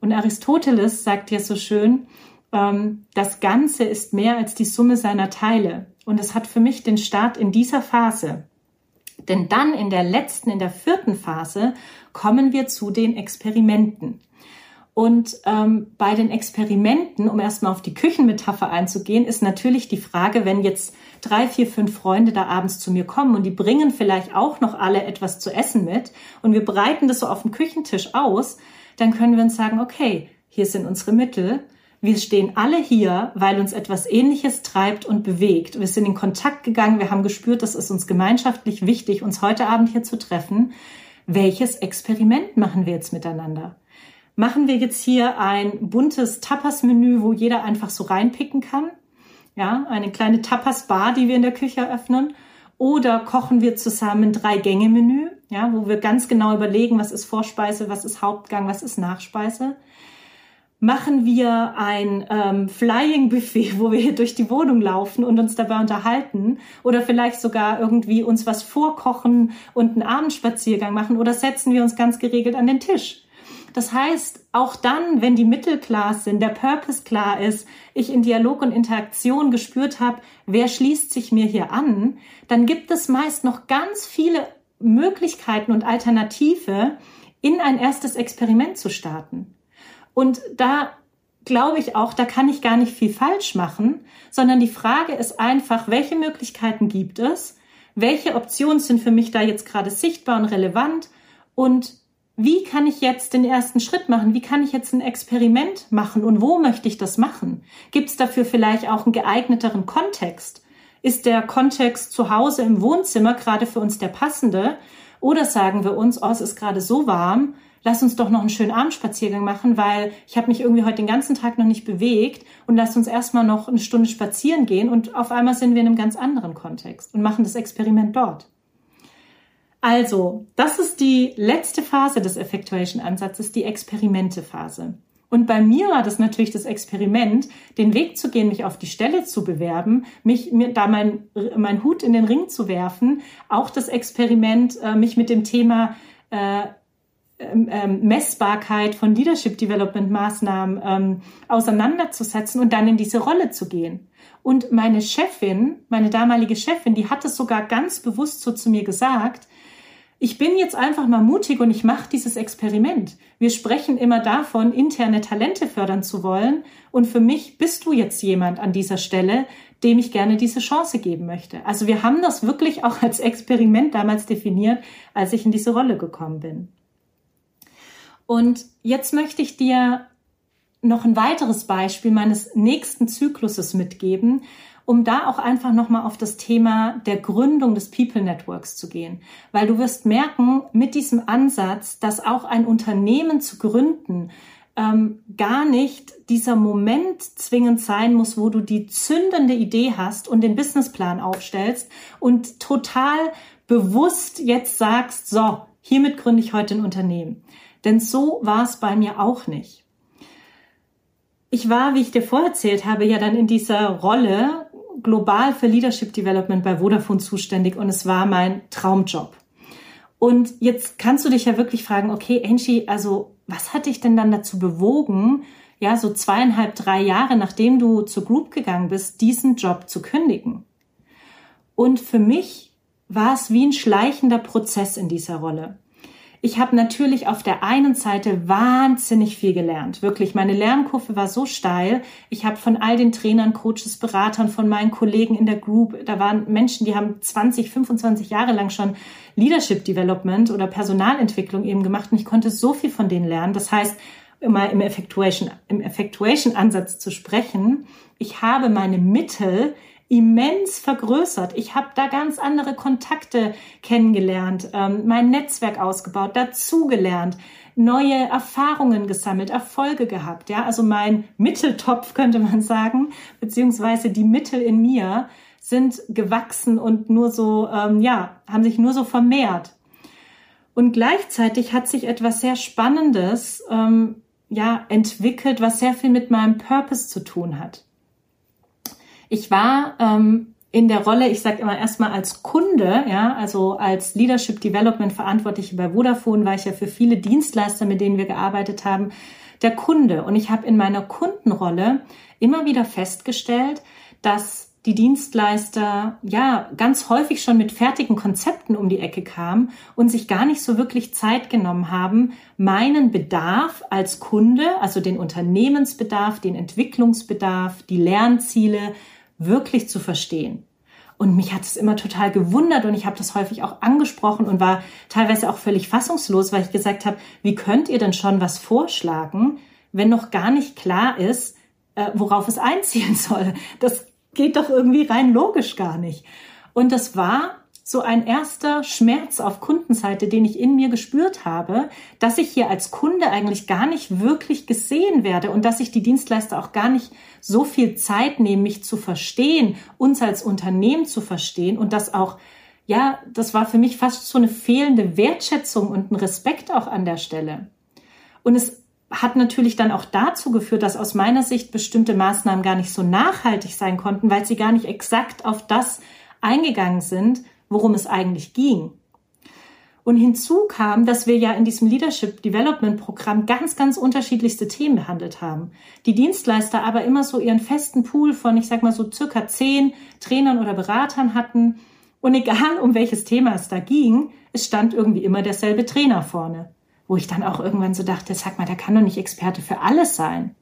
Und Aristoteles sagt ja so schön, das Ganze ist mehr als die Summe seiner Teile. Und es hat für mich den Start in dieser Phase. Denn dann in der letzten, in der vierten Phase kommen wir zu den Experimenten. Und ähm, bei den Experimenten, um erstmal auf die Küchenmetapher einzugehen, ist natürlich die Frage, wenn jetzt drei, vier, fünf Freunde da abends zu mir kommen und die bringen vielleicht auch noch alle etwas zu essen mit und wir breiten das so auf dem Küchentisch aus, dann können wir uns sagen, okay, hier sind unsere Mittel wir stehen alle hier, weil uns etwas Ähnliches treibt und bewegt. Wir sind in Kontakt gegangen, wir haben gespürt, das ist uns gemeinschaftlich wichtig, uns heute Abend hier zu treffen. Welches Experiment machen wir jetzt miteinander? Machen wir jetzt hier ein buntes Tapas-Menü, wo jeder einfach so reinpicken kann? Ja, eine kleine Tapas-Bar, die wir in der Küche eröffnen? Oder kochen wir zusammen drei Gänge-Menü, ja, wo wir ganz genau überlegen, was ist Vorspeise, was ist Hauptgang, was ist Nachspeise? Machen wir ein ähm, Flying Buffet, wo wir hier durch die Wohnung laufen und uns dabei unterhalten oder vielleicht sogar irgendwie uns was vorkochen und einen Abendspaziergang machen oder setzen wir uns ganz geregelt an den Tisch. Das heißt, auch dann, wenn die Mittel klar sind, der Purpose klar ist, ich in Dialog und Interaktion gespürt habe, wer schließt sich mir hier an, dann gibt es meist noch ganz viele Möglichkeiten und Alternative, in ein erstes Experiment zu starten. Und da glaube ich auch, da kann ich gar nicht viel falsch machen, sondern die Frage ist einfach, welche Möglichkeiten gibt es? welche Optionen sind für mich da jetzt gerade sichtbar und relevant und wie kann ich jetzt den ersten Schritt machen? Wie kann ich jetzt ein Experiment machen und wo möchte ich das machen? Gibt es dafür vielleicht auch einen geeigneteren Kontext? Ist der Kontext zu Hause im Wohnzimmer gerade für uns der passende? Oder sagen wir uns, oh, es ist gerade so warm, lass uns doch noch einen schönen Abendspaziergang machen, weil ich habe mich irgendwie heute den ganzen Tag noch nicht bewegt und lass uns erstmal noch eine Stunde spazieren gehen und auf einmal sind wir in einem ganz anderen Kontext und machen das Experiment dort. Also, das ist die letzte Phase des Effectuation-Ansatzes, die Experimente-Phase. Und bei mir war das natürlich das Experiment, den Weg zu gehen, mich auf die Stelle zu bewerben, mich mir da mein, mein Hut in den Ring zu werfen. Auch das Experiment, äh, mich mit dem Thema äh, ähm, Messbarkeit von Leadership Development Maßnahmen ähm, auseinanderzusetzen und dann in diese Rolle zu gehen. Und meine Chefin, meine damalige Chefin, die hat es sogar ganz bewusst so zu mir gesagt, ich bin jetzt einfach mal mutig und ich mache dieses Experiment. Wir sprechen immer davon, interne Talente fördern zu wollen. Und für mich bist du jetzt jemand an dieser Stelle, dem ich gerne diese Chance geben möchte. Also wir haben das wirklich auch als Experiment damals definiert, als ich in diese Rolle gekommen bin. Und jetzt möchte ich dir noch ein weiteres Beispiel meines nächsten Zykluses mitgeben um da auch einfach nochmal auf das Thema der Gründung des People Networks zu gehen. Weil du wirst merken, mit diesem Ansatz, dass auch ein Unternehmen zu gründen, ähm, gar nicht dieser Moment zwingend sein muss, wo du die zündende Idee hast und den Businessplan aufstellst und total bewusst jetzt sagst, so, hiermit gründe ich heute ein Unternehmen. Denn so war es bei mir auch nicht. Ich war, wie ich dir vorerzählt habe, ja dann in dieser Rolle global für Leadership Development bei Vodafone zuständig und es war mein Traumjob. Und jetzt kannst du dich ja wirklich fragen, okay, Angie, also was hat dich denn dann dazu bewogen, ja, so zweieinhalb, drei Jahre nachdem du zur Group gegangen bist, diesen Job zu kündigen? Und für mich war es wie ein schleichender Prozess in dieser Rolle. Ich habe natürlich auf der einen Seite wahnsinnig viel gelernt. Wirklich, meine Lernkurve war so steil. Ich habe von all den Trainern, Coaches, Beratern, von meinen Kollegen in der Group, da waren Menschen, die haben 20, 25 Jahre lang schon Leadership Development oder Personalentwicklung eben gemacht und ich konnte so viel von denen lernen. Das heißt, immer im Effectuation, im Effectuation Ansatz zu sprechen, ich habe meine Mittel immens vergrößert. Ich habe da ganz andere Kontakte kennengelernt, ähm, mein Netzwerk ausgebaut, dazugelernt, neue Erfahrungen gesammelt, Erfolge gehabt. Ja, also mein Mitteltopf könnte man sagen, beziehungsweise die Mittel in mir sind gewachsen und nur so, ähm, ja, haben sich nur so vermehrt. Und gleichzeitig hat sich etwas sehr Spannendes ähm, ja entwickelt, was sehr viel mit meinem Purpose zu tun hat. Ich war ähm, in der Rolle, ich sage immer erstmal als Kunde, ja, also als Leadership Development Verantwortliche bei Vodafone war ich ja für viele Dienstleister, mit denen wir gearbeitet haben, der Kunde. Und ich habe in meiner Kundenrolle immer wieder festgestellt, dass die Dienstleister ja ganz häufig schon mit fertigen Konzepten um die Ecke kamen und sich gar nicht so wirklich Zeit genommen haben, meinen Bedarf als Kunde, also den Unternehmensbedarf, den Entwicklungsbedarf, die Lernziele wirklich zu verstehen. Und mich hat es immer total gewundert und ich habe das häufig auch angesprochen und war teilweise auch völlig fassungslos, weil ich gesagt habe, wie könnt ihr denn schon was vorschlagen, wenn noch gar nicht klar ist, äh, worauf es einziehen soll? Das geht doch irgendwie rein logisch gar nicht. Und das war so ein erster Schmerz auf Kundenseite, den ich in mir gespürt habe, dass ich hier als Kunde eigentlich gar nicht wirklich gesehen werde und dass sich die Dienstleister auch gar nicht so viel Zeit nehmen, mich zu verstehen, uns als Unternehmen zu verstehen und das auch, ja, das war für mich fast so eine fehlende Wertschätzung und ein Respekt auch an der Stelle. Und es hat natürlich dann auch dazu geführt, dass aus meiner Sicht bestimmte Maßnahmen gar nicht so nachhaltig sein konnten, weil sie gar nicht exakt auf das eingegangen sind, worum es eigentlich ging. Und hinzu kam, dass wir ja in diesem Leadership Development Programm ganz, ganz unterschiedlichste Themen behandelt haben. Die Dienstleister aber immer so ihren festen Pool von, ich sag mal so circa zehn Trainern oder Beratern hatten. Und egal um welches Thema es da ging, es stand irgendwie immer derselbe Trainer vorne. Wo ich dann auch irgendwann so dachte, sag mal, der kann doch nicht Experte für alles sein.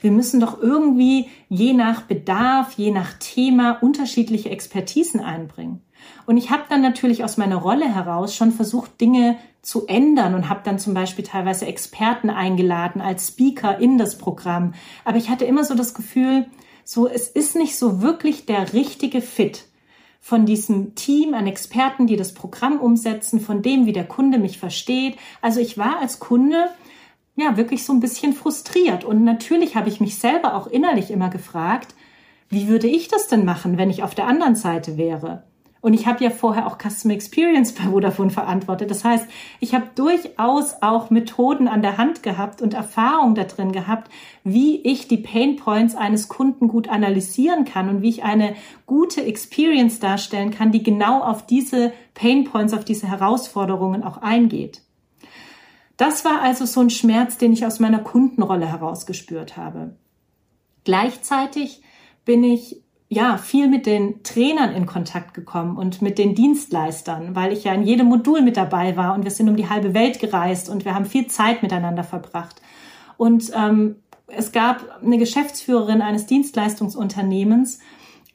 Wir müssen doch irgendwie je nach Bedarf, je nach Thema unterschiedliche Expertisen einbringen. Und ich habe dann natürlich aus meiner Rolle heraus schon versucht, Dinge zu ändern und habe dann zum Beispiel teilweise Experten eingeladen als Speaker in das Programm. Aber ich hatte immer so das Gefühl, so es ist nicht so wirklich der richtige Fit von diesem Team an Experten, die das Programm umsetzen, von dem, wie der Kunde mich versteht. Also ich war als Kunde ja wirklich so ein bisschen frustriert und natürlich habe ich mich selber auch innerlich immer gefragt, wie würde ich das denn machen, wenn ich auf der anderen Seite wäre? Und ich habe ja vorher auch Customer Experience bei Vodafone verantwortet. Das heißt, ich habe durchaus auch Methoden an der Hand gehabt und Erfahrung da drin gehabt, wie ich die Pain Points eines Kunden gut analysieren kann und wie ich eine gute Experience darstellen kann, die genau auf diese Pain Points, auf diese Herausforderungen auch eingeht. Das war also so ein Schmerz, den ich aus meiner Kundenrolle herausgespürt habe. Gleichzeitig bin ich ja, viel mit den Trainern in Kontakt gekommen und mit den Dienstleistern, weil ich ja in jedem Modul mit dabei war und wir sind um die halbe Welt gereist und wir haben viel Zeit miteinander verbracht. Und ähm, es gab eine Geschäftsführerin eines Dienstleistungsunternehmens,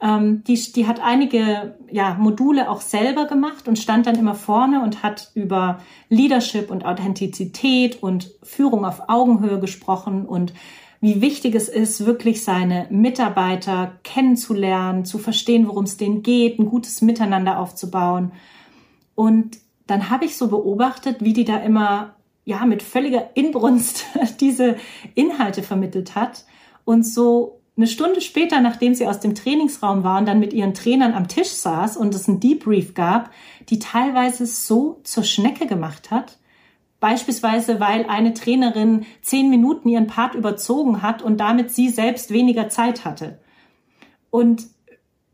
ähm, die, die hat einige ja, Module auch selber gemacht und stand dann immer vorne und hat über Leadership und Authentizität und Führung auf Augenhöhe gesprochen und wie wichtig es ist, wirklich seine Mitarbeiter kennenzulernen, zu verstehen, worum es denen geht, ein gutes Miteinander aufzubauen. Und dann habe ich so beobachtet, wie die da immer ja mit völliger Inbrunst diese Inhalte vermittelt hat und so eine Stunde später, nachdem sie aus dem Trainingsraum waren, dann mit ihren Trainern am Tisch saß und es einen Debrief gab, die teilweise so zur Schnecke gemacht hat, Beispielsweise, weil eine Trainerin zehn Minuten ihren Part überzogen hat und damit sie selbst weniger Zeit hatte. Und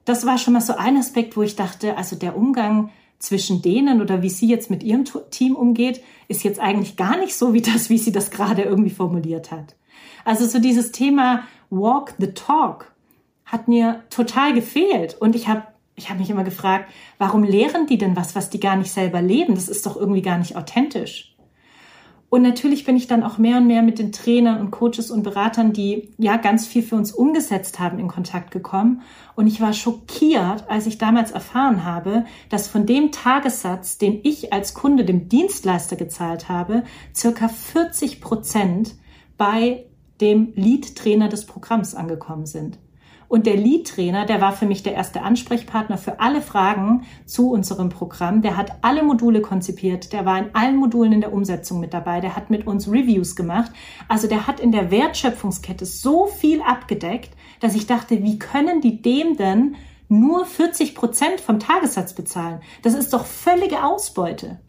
das war schon mal so ein Aspekt, wo ich dachte, also der Umgang zwischen denen oder wie sie jetzt mit ihrem Team umgeht, ist jetzt eigentlich gar nicht so wie das, wie sie das gerade irgendwie formuliert hat. Also so dieses Thema Walk the Talk hat mir total gefehlt und ich habe ich habe mich immer gefragt, warum lehren die denn was, was die gar nicht selber leben? Das ist doch irgendwie gar nicht authentisch. Und natürlich bin ich dann auch mehr und mehr mit den Trainern und Coaches und Beratern, die ja ganz viel für uns umgesetzt haben, in Kontakt gekommen. Und ich war schockiert, als ich damals erfahren habe, dass von dem Tagessatz, den ich als Kunde dem Dienstleister gezahlt habe, circa 40 Prozent bei dem Lead-Trainer des Programms angekommen sind. Und der Lead-Trainer, der war für mich der erste Ansprechpartner für alle Fragen zu unserem Programm. Der hat alle Module konzipiert. Der war in allen Modulen in der Umsetzung mit dabei. Der hat mit uns Reviews gemacht. Also der hat in der Wertschöpfungskette so viel abgedeckt, dass ich dachte, wie können die dem denn nur 40 Prozent vom Tagessatz bezahlen? Das ist doch völlige Ausbeute.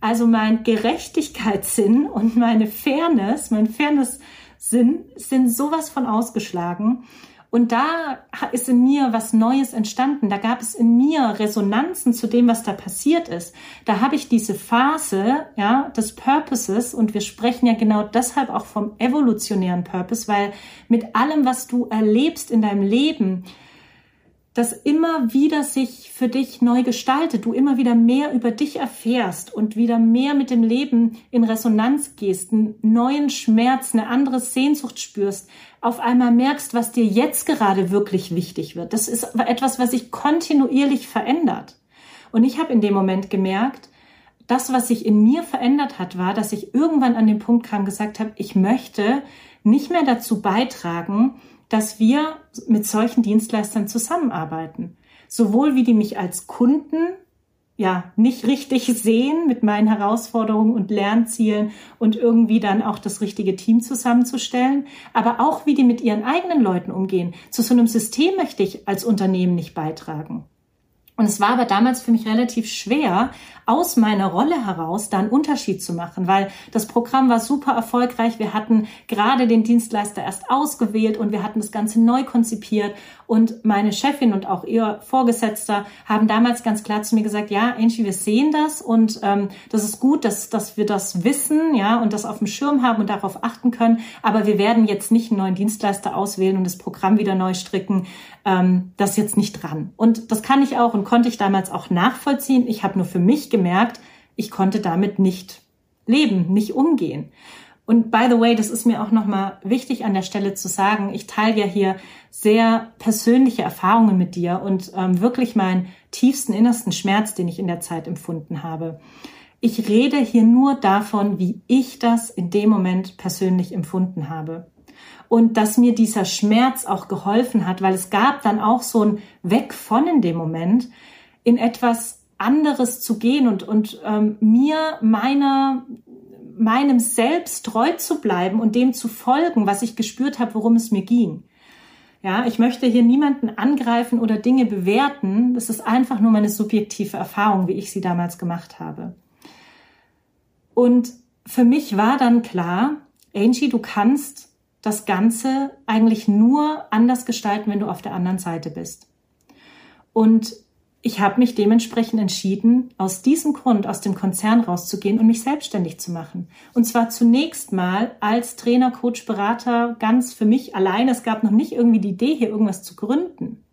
Also mein Gerechtigkeitssinn und meine Fairness, mein Fairness-Sinn sind sowas von ausgeschlagen. Und da ist in mir was Neues entstanden. Da gab es in mir Resonanzen zu dem, was da passiert ist. Da habe ich diese Phase, ja, des Purposes und wir sprechen ja genau deshalb auch vom evolutionären Purpose, weil mit allem, was du erlebst in deinem Leben, das immer wieder sich für dich neu gestaltet, du immer wieder mehr über dich erfährst und wieder mehr mit dem Leben in Resonanz gehst, einen neuen Schmerz, eine andere Sehnsucht spürst, auf einmal merkst, was dir jetzt gerade wirklich wichtig wird. Das ist etwas, was sich kontinuierlich verändert. Und ich habe in dem Moment gemerkt, das, was sich in mir verändert hat, war, dass ich irgendwann an den Punkt kam, gesagt habe, ich möchte nicht mehr dazu beitragen, dass wir mit solchen Dienstleistern zusammenarbeiten. Sowohl wie die mich als Kunden ja nicht richtig sehen mit meinen Herausforderungen und Lernzielen und irgendwie dann auch das richtige Team zusammenzustellen, aber auch wie die mit ihren eigenen Leuten umgehen. Zu so einem System möchte ich als Unternehmen nicht beitragen. Und es war aber damals für mich relativ schwer, aus meiner Rolle heraus da einen Unterschied zu machen, weil das Programm war super erfolgreich. Wir hatten gerade den Dienstleister erst ausgewählt und wir hatten das Ganze neu konzipiert. Und meine Chefin und auch ihr Vorgesetzter haben damals ganz klar zu mir gesagt, ja, Angie, wir sehen das und ähm, das ist gut, dass, dass wir das wissen, ja, und das auf dem Schirm haben und darauf achten können. Aber wir werden jetzt nicht einen neuen Dienstleister auswählen und das Programm wieder neu stricken. Ähm, das ist jetzt nicht dran. Und das kann ich auch und konnte ich damals auch nachvollziehen. Ich habe nur für mich gemerkt, ich konnte damit nicht leben, nicht umgehen. Und by the way, das ist mir auch nochmal wichtig an der Stelle zu sagen, ich teile ja hier sehr persönliche Erfahrungen mit dir und ähm, wirklich meinen tiefsten, innersten Schmerz, den ich in der Zeit empfunden habe. Ich rede hier nur davon, wie ich das in dem Moment persönlich empfunden habe. Und dass mir dieser Schmerz auch geholfen hat, weil es gab dann auch so ein Weg von in dem Moment, in etwas anderes zu gehen und, und ähm, mir meiner meinem Selbst treu zu bleiben und dem zu folgen, was ich gespürt habe, worum es mir ging. Ja, ich möchte hier niemanden angreifen oder Dinge bewerten. Das ist einfach nur meine subjektive Erfahrung, wie ich sie damals gemacht habe. Und für mich war dann klar, Angie, du kannst das Ganze eigentlich nur anders gestalten, wenn du auf der anderen Seite bist. Und ich habe mich dementsprechend entschieden, aus diesem Grund aus dem Konzern rauszugehen und mich selbstständig zu machen. Und zwar zunächst mal als Trainer, Coach, Berater, ganz für mich allein. Es gab noch nicht irgendwie die Idee, hier irgendwas zu gründen.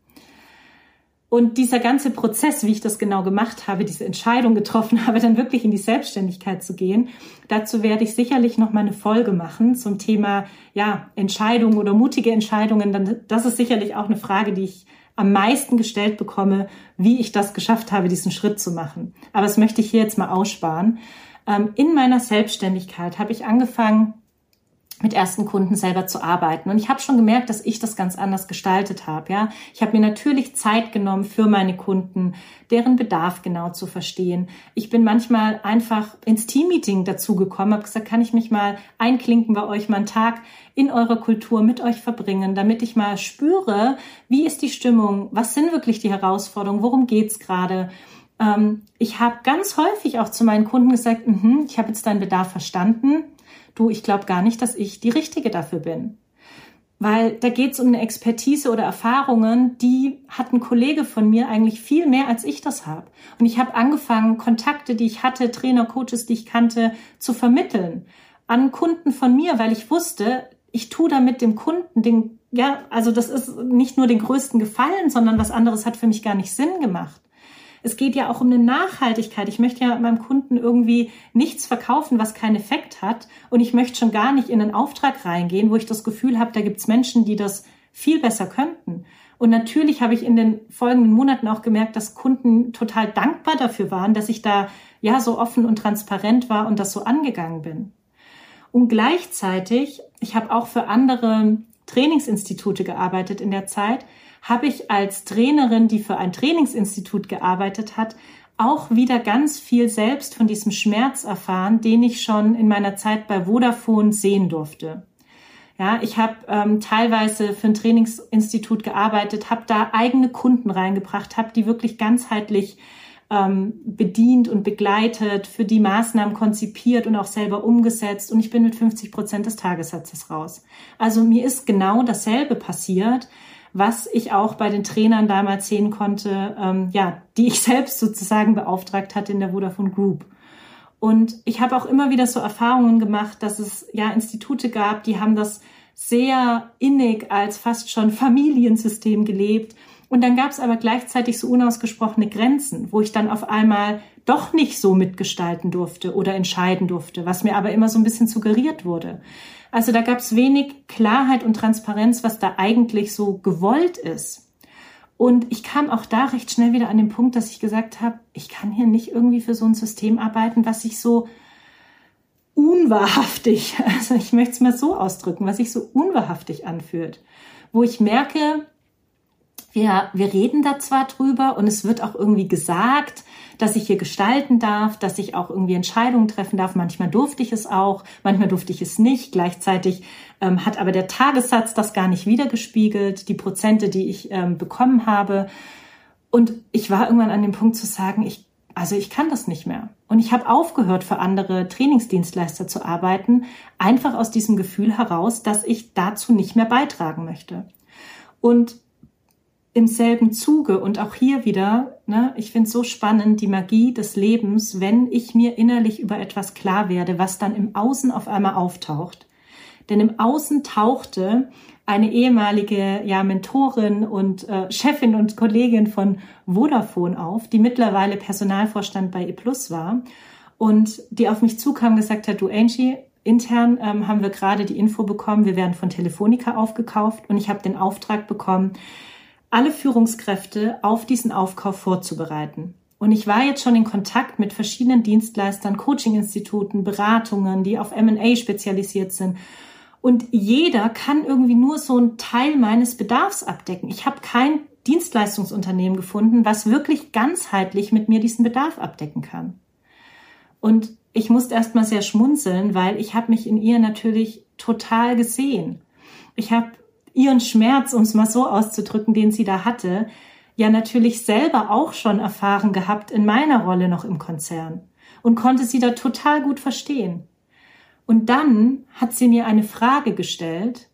Und dieser ganze Prozess, wie ich das genau gemacht habe, diese Entscheidung getroffen habe, dann wirklich in die Selbstständigkeit zu gehen, dazu werde ich sicherlich noch mal eine Folge machen zum Thema, ja, Entscheidungen oder mutige Entscheidungen. das ist sicherlich auch eine Frage, die ich am meisten gestellt bekomme, wie ich das geschafft habe, diesen Schritt zu machen. Aber das möchte ich hier jetzt mal aussparen. Ähm, in meiner Selbstständigkeit habe ich angefangen, mit ersten Kunden selber zu arbeiten. Und ich habe schon gemerkt, dass ich das ganz anders gestaltet habe. Ja, ich habe mir natürlich Zeit genommen für meine Kunden, deren Bedarf genau zu verstehen. Ich bin manchmal einfach ins Teammeeting dazugekommen, habe gesagt, kann ich mich mal einklinken bei euch mal einen Tag in eurer Kultur mit euch verbringen, damit ich mal spüre, wie ist die Stimmung, was sind wirklich die Herausforderungen, worum geht's gerade. Ähm, ich habe ganz häufig auch zu meinen Kunden gesagt, mm -hmm, ich habe jetzt deinen Bedarf verstanden du, ich glaube gar nicht, dass ich die Richtige dafür bin. Weil da geht es um eine Expertise oder Erfahrungen, die hat ein Kollege von mir eigentlich viel mehr, als ich das habe. Und ich habe angefangen, Kontakte, die ich hatte, Trainer, Coaches, die ich kannte, zu vermitteln an Kunden von mir, weil ich wusste, ich tue damit dem Kunden den, ja, also das ist nicht nur den größten Gefallen, sondern was anderes hat für mich gar nicht Sinn gemacht. Es geht ja auch um eine Nachhaltigkeit. Ich möchte ja meinem Kunden irgendwie nichts verkaufen, was keinen Effekt hat. Und ich möchte schon gar nicht in einen Auftrag reingehen, wo ich das Gefühl habe, da gibt es Menschen, die das viel besser könnten. Und natürlich habe ich in den folgenden Monaten auch gemerkt, dass Kunden total dankbar dafür waren, dass ich da ja so offen und transparent war und das so angegangen bin. Und gleichzeitig, ich habe auch für andere Trainingsinstitute gearbeitet in der Zeit, habe ich als Trainerin, die für ein Trainingsinstitut gearbeitet hat, auch wieder ganz viel selbst von diesem Schmerz erfahren, den ich schon in meiner Zeit bei Vodafone sehen durfte. Ja, ich habe ähm, teilweise für ein Trainingsinstitut gearbeitet, habe da eigene Kunden reingebracht, habe die wirklich ganzheitlich ähm, bedient und begleitet, für die Maßnahmen konzipiert und auch selber umgesetzt und ich bin mit 50 Prozent des Tagessatzes raus. Also mir ist genau dasselbe passiert, was ich auch bei den Trainern damals sehen konnte, ähm, ja, die ich selbst sozusagen beauftragt hatte in der Vodafone Group. Und ich habe auch immer wieder so Erfahrungen gemacht, dass es ja Institute gab, die haben das sehr innig als fast schon Familiensystem gelebt. Und dann gab es aber gleichzeitig so unausgesprochene Grenzen, wo ich dann auf einmal doch nicht so mitgestalten durfte oder entscheiden durfte, was mir aber immer so ein bisschen suggeriert wurde. Also da gab es wenig Klarheit und Transparenz, was da eigentlich so gewollt ist. Und ich kam auch da recht schnell wieder an den Punkt, dass ich gesagt habe, ich kann hier nicht irgendwie für so ein System arbeiten, was sich so unwahrhaftig, also ich möchte es mal so ausdrücken, was sich so unwahrhaftig anfühlt, wo ich merke, wir, wir reden da zwar drüber und es wird auch irgendwie gesagt, dass ich hier gestalten darf, dass ich auch irgendwie Entscheidungen treffen darf. Manchmal durfte ich es auch, manchmal durfte ich es nicht. Gleichzeitig ähm, hat aber der Tagessatz das gar nicht wiedergespiegelt, die Prozente, die ich ähm, bekommen habe. Und ich war irgendwann an dem Punkt zu sagen, ich, also ich kann das nicht mehr. Und ich habe aufgehört, für andere Trainingsdienstleister zu arbeiten, einfach aus diesem Gefühl heraus, dass ich dazu nicht mehr beitragen möchte. Und im selben Zuge und auch hier wieder, ne, ich finde es so spannend, die Magie des Lebens, wenn ich mir innerlich über etwas klar werde, was dann im Außen auf einmal auftaucht. Denn im Außen tauchte eine ehemalige ja, Mentorin und äh, Chefin und Kollegin von Vodafone auf, die mittlerweile Personalvorstand bei E Plus war und die auf mich zukam und gesagt hat, du Angie, intern ähm, haben wir gerade die Info bekommen, wir werden von Telefonica aufgekauft und ich habe den Auftrag bekommen, alle Führungskräfte auf diesen Aufkauf vorzubereiten. Und ich war jetzt schon in Kontakt mit verschiedenen Dienstleistern, Coaching-Instituten, Beratungen, die auf M&A spezialisiert sind. Und jeder kann irgendwie nur so einen Teil meines Bedarfs abdecken. Ich habe kein Dienstleistungsunternehmen gefunden, was wirklich ganzheitlich mit mir diesen Bedarf abdecken kann. Und ich musste erstmal sehr schmunzeln, weil ich habe mich in ihr natürlich total gesehen. Ich habe ihren Schmerz, um es mal so auszudrücken, den sie da hatte, ja natürlich selber auch schon erfahren gehabt in meiner Rolle noch im Konzern und konnte sie da total gut verstehen. Und dann hat sie mir eine Frage gestellt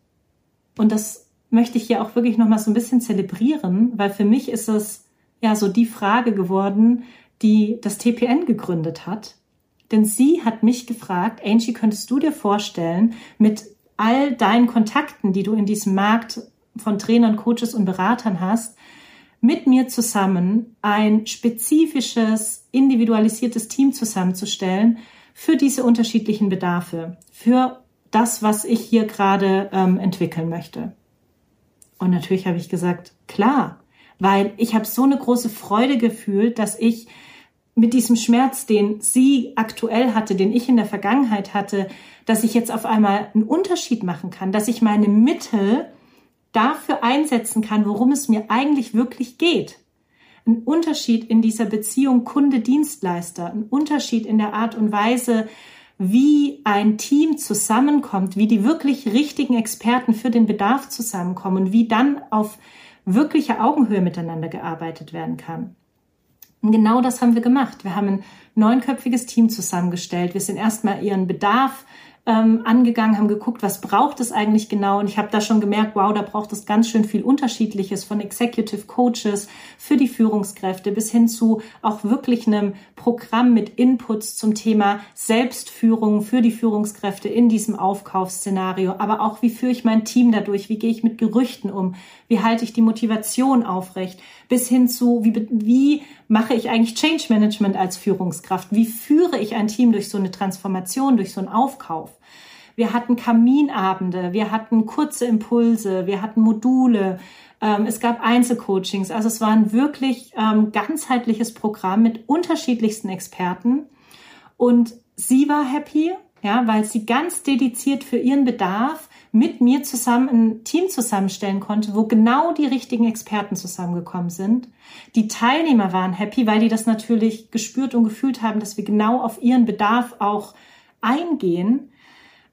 und das möchte ich hier auch wirklich noch mal so ein bisschen zelebrieren, weil für mich ist es ja so die Frage geworden, die das TPN gegründet hat. Denn sie hat mich gefragt, Angie, könntest du dir vorstellen, mit all deinen Kontakten, die du in diesem Markt von Trainern, Coaches und Beratern hast, mit mir zusammen ein spezifisches, individualisiertes Team zusammenzustellen für diese unterschiedlichen Bedarfe, für das, was ich hier gerade ähm, entwickeln möchte. Und natürlich habe ich gesagt, klar, weil ich habe so eine große Freude gefühlt, dass ich mit diesem Schmerz, den sie aktuell hatte, den ich in der Vergangenheit hatte, dass ich jetzt auf einmal einen Unterschied machen kann, dass ich meine Mittel dafür einsetzen kann, worum es mir eigentlich wirklich geht. Ein Unterschied in dieser Beziehung Kunde-Dienstleister, ein Unterschied in der Art und Weise, wie ein Team zusammenkommt, wie die wirklich richtigen Experten für den Bedarf zusammenkommen und wie dann auf wirkliche Augenhöhe miteinander gearbeitet werden kann. Und genau das haben wir gemacht. Wir haben ein neunköpfiges Team zusammengestellt. Wir sind erstmal ihren Bedarf ähm, angegangen, haben geguckt, was braucht es eigentlich genau. Und ich habe da schon gemerkt, wow, da braucht es ganz schön viel Unterschiedliches von Executive Coaches für die Führungskräfte bis hin zu auch wirklich einem Programm mit Inputs zum Thema Selbstführung für die Führungskräfte in diesem Aufkaufsszenario. Aber auch, wie führe ich mein Team dadurch? Wie gehe ich mit Gerüchten um? Wie halte ich die Motivation aufrecht? Bis hin zu, wie, wie mache ich eigentlich Change Management als Führungskraft? Wie führe ich ein Team durch so eine Transformation, durch so einen Aufkauf? Wir hatten Kaminabende, wir hatten kurze Impulse, wir hatten Module, ähm, es gab Einzelcoachings. Also es war ein wirklich ähm, ganzheitliches Programm mit unterschiedlichsten Experten. Und sie war happy, ja, weil sie ganz dediziert für ihren Bedarf mit mir zusammen ein Team zusammenstellen konnte, wo genau die richtigen Experten zusammengekommen sind. Die Teilnehmer waren happy, weil die das natürlich gespürt und gefühlt haben, dass wir genau auf ihren Bedarf auch eingehen.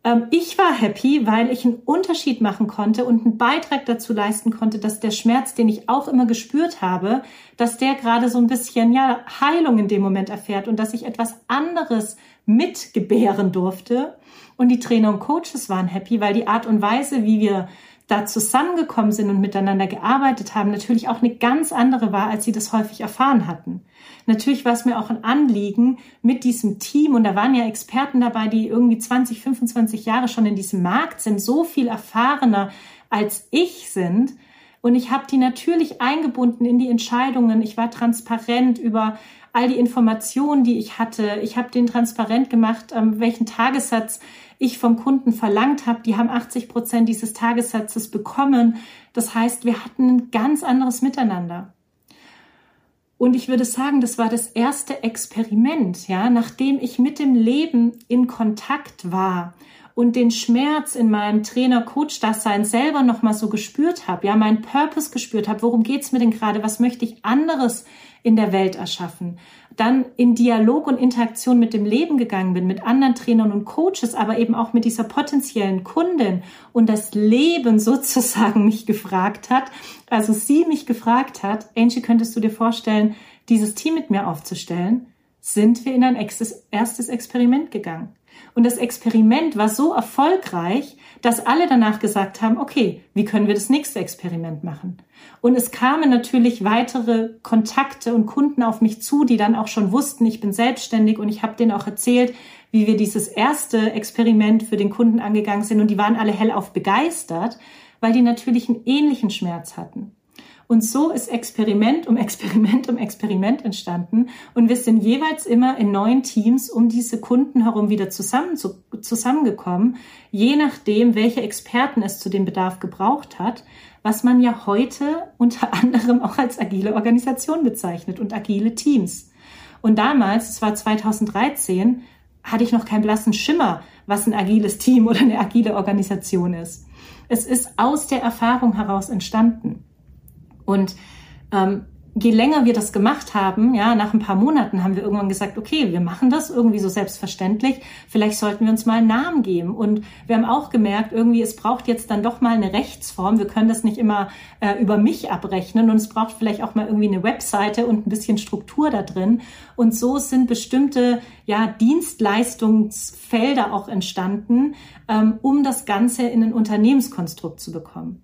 Ähm, ich war happy, weil ich einen Unterschied machen konnte und einen Beitrag dazu leisten konnte, dass der Schmerz, den ich auch immer gespürt habe, dass der gerade so ein bisschen, ja, Heilung in dem Moment erfährt und dass ich etwas anderes mitgebären durfte. Und die Trainer und Coaches waren happy, weil die Art und Weise, wie wir da zusammengekommen sind und miteinander gearbeitet haben, natürlich auch eine ganz andere war, als sie das häufig erfahren hatten. Natürlich war es mir auch ein Anliegen mit diesem Team und da waren ja Experten dabei, die irgendwie 20, 25 Jahre schon in diesem Markt sind, so viel erfahrener als ich sind. Und ich habe die natürlich eingebunden in die Entscheidungen. Ich war transparent über all die Informationen, die ich hatte. Ich habe den transparent gemacht, ähm, welchen Tagessatz ich vom Kunden verlangt habe. Die haben 80 Prozent dieses Tagessatzes bekommen. Das heißt, wir hatten ein ganz anderes Miteinander. Und ich würde sagen, das war das erste Experiment, ja, nachdem ich mit dem Leben in Kontakt war und den Schmerz in meinem Trainer-Coach-Dasein selber nochmal so gespürt habe, ja, meinen Purpose gespürt habe, worum geht's mir denn gerade, was möchte ich anderes in der Welt erschaffen, dann in Dialog und Interaktion mit dem Leben gegangen bin, mit anderen Trainern und Coaches, aber eben auch mit dieser potenziellen Kundin und das Leben sozusagen mich gefragt hat, also sie mich gefragt hat, Angie, könntest du dir vorstellen, dieses Team mit mir aufzustellen, sind wir in ein erstes Experiment gegangen. Und das Experiment war so erfolgreich, dass alle danach gesagt haben, okay, wie können wir das nächste Experiment machen? Und es kamen natürlich weitere Kontakte und Kunden auf mich zu, die dann auch schon wussten, ich bin selbstständig und ich habe denen auch erzählt, wie wir dieses erste Experiment für den Kunden angegangen sind und die waren alle hellauf begeistert, weil die natürlich einen ähnlichen Schmerz hatten. Und so ist Experiment um Experiment um Experiment entstanden. Und wir sind jeweils immer in neuen Teams um diese Kunden herum wieder zusammen zu, zusammengekommen, je nachdem, welche Experten es zu dem Bedarf gebraucht hat, was man ja heute unter anderem auch als agile Organisation bezeichnet und agile Teams. Und damals, es war 2013, hatte ich noch keinen blassen Schimmer, was ein agiles Team oder eine agile Organisation ist. Es ist aus der Erfahrung heraus entstanden. Und ähm, je länger wir das gemacht haben, ja, nach ein paar Monaten haben wir irgendwann gesagt, okay, wir machen das irgendwie so selbstverständlich. Vielleicht sollten wir uns mal einen Namen geben. Und wir haben auch gemerkt, irgendwie, es braucht jetzt dann doch mal eine Rechtsform. Wir können das nicht immer äh, über mich abrechnen und es braucht vielleicht auch mal irgendwie eine Webseite und ein bisschen Struktur da drin. Und so sind bestimmte, ja, Dienstleistungsfelder auch entstanden, ähm, um das Ganze in ein Unternehmenskonstrukt zu bekommen.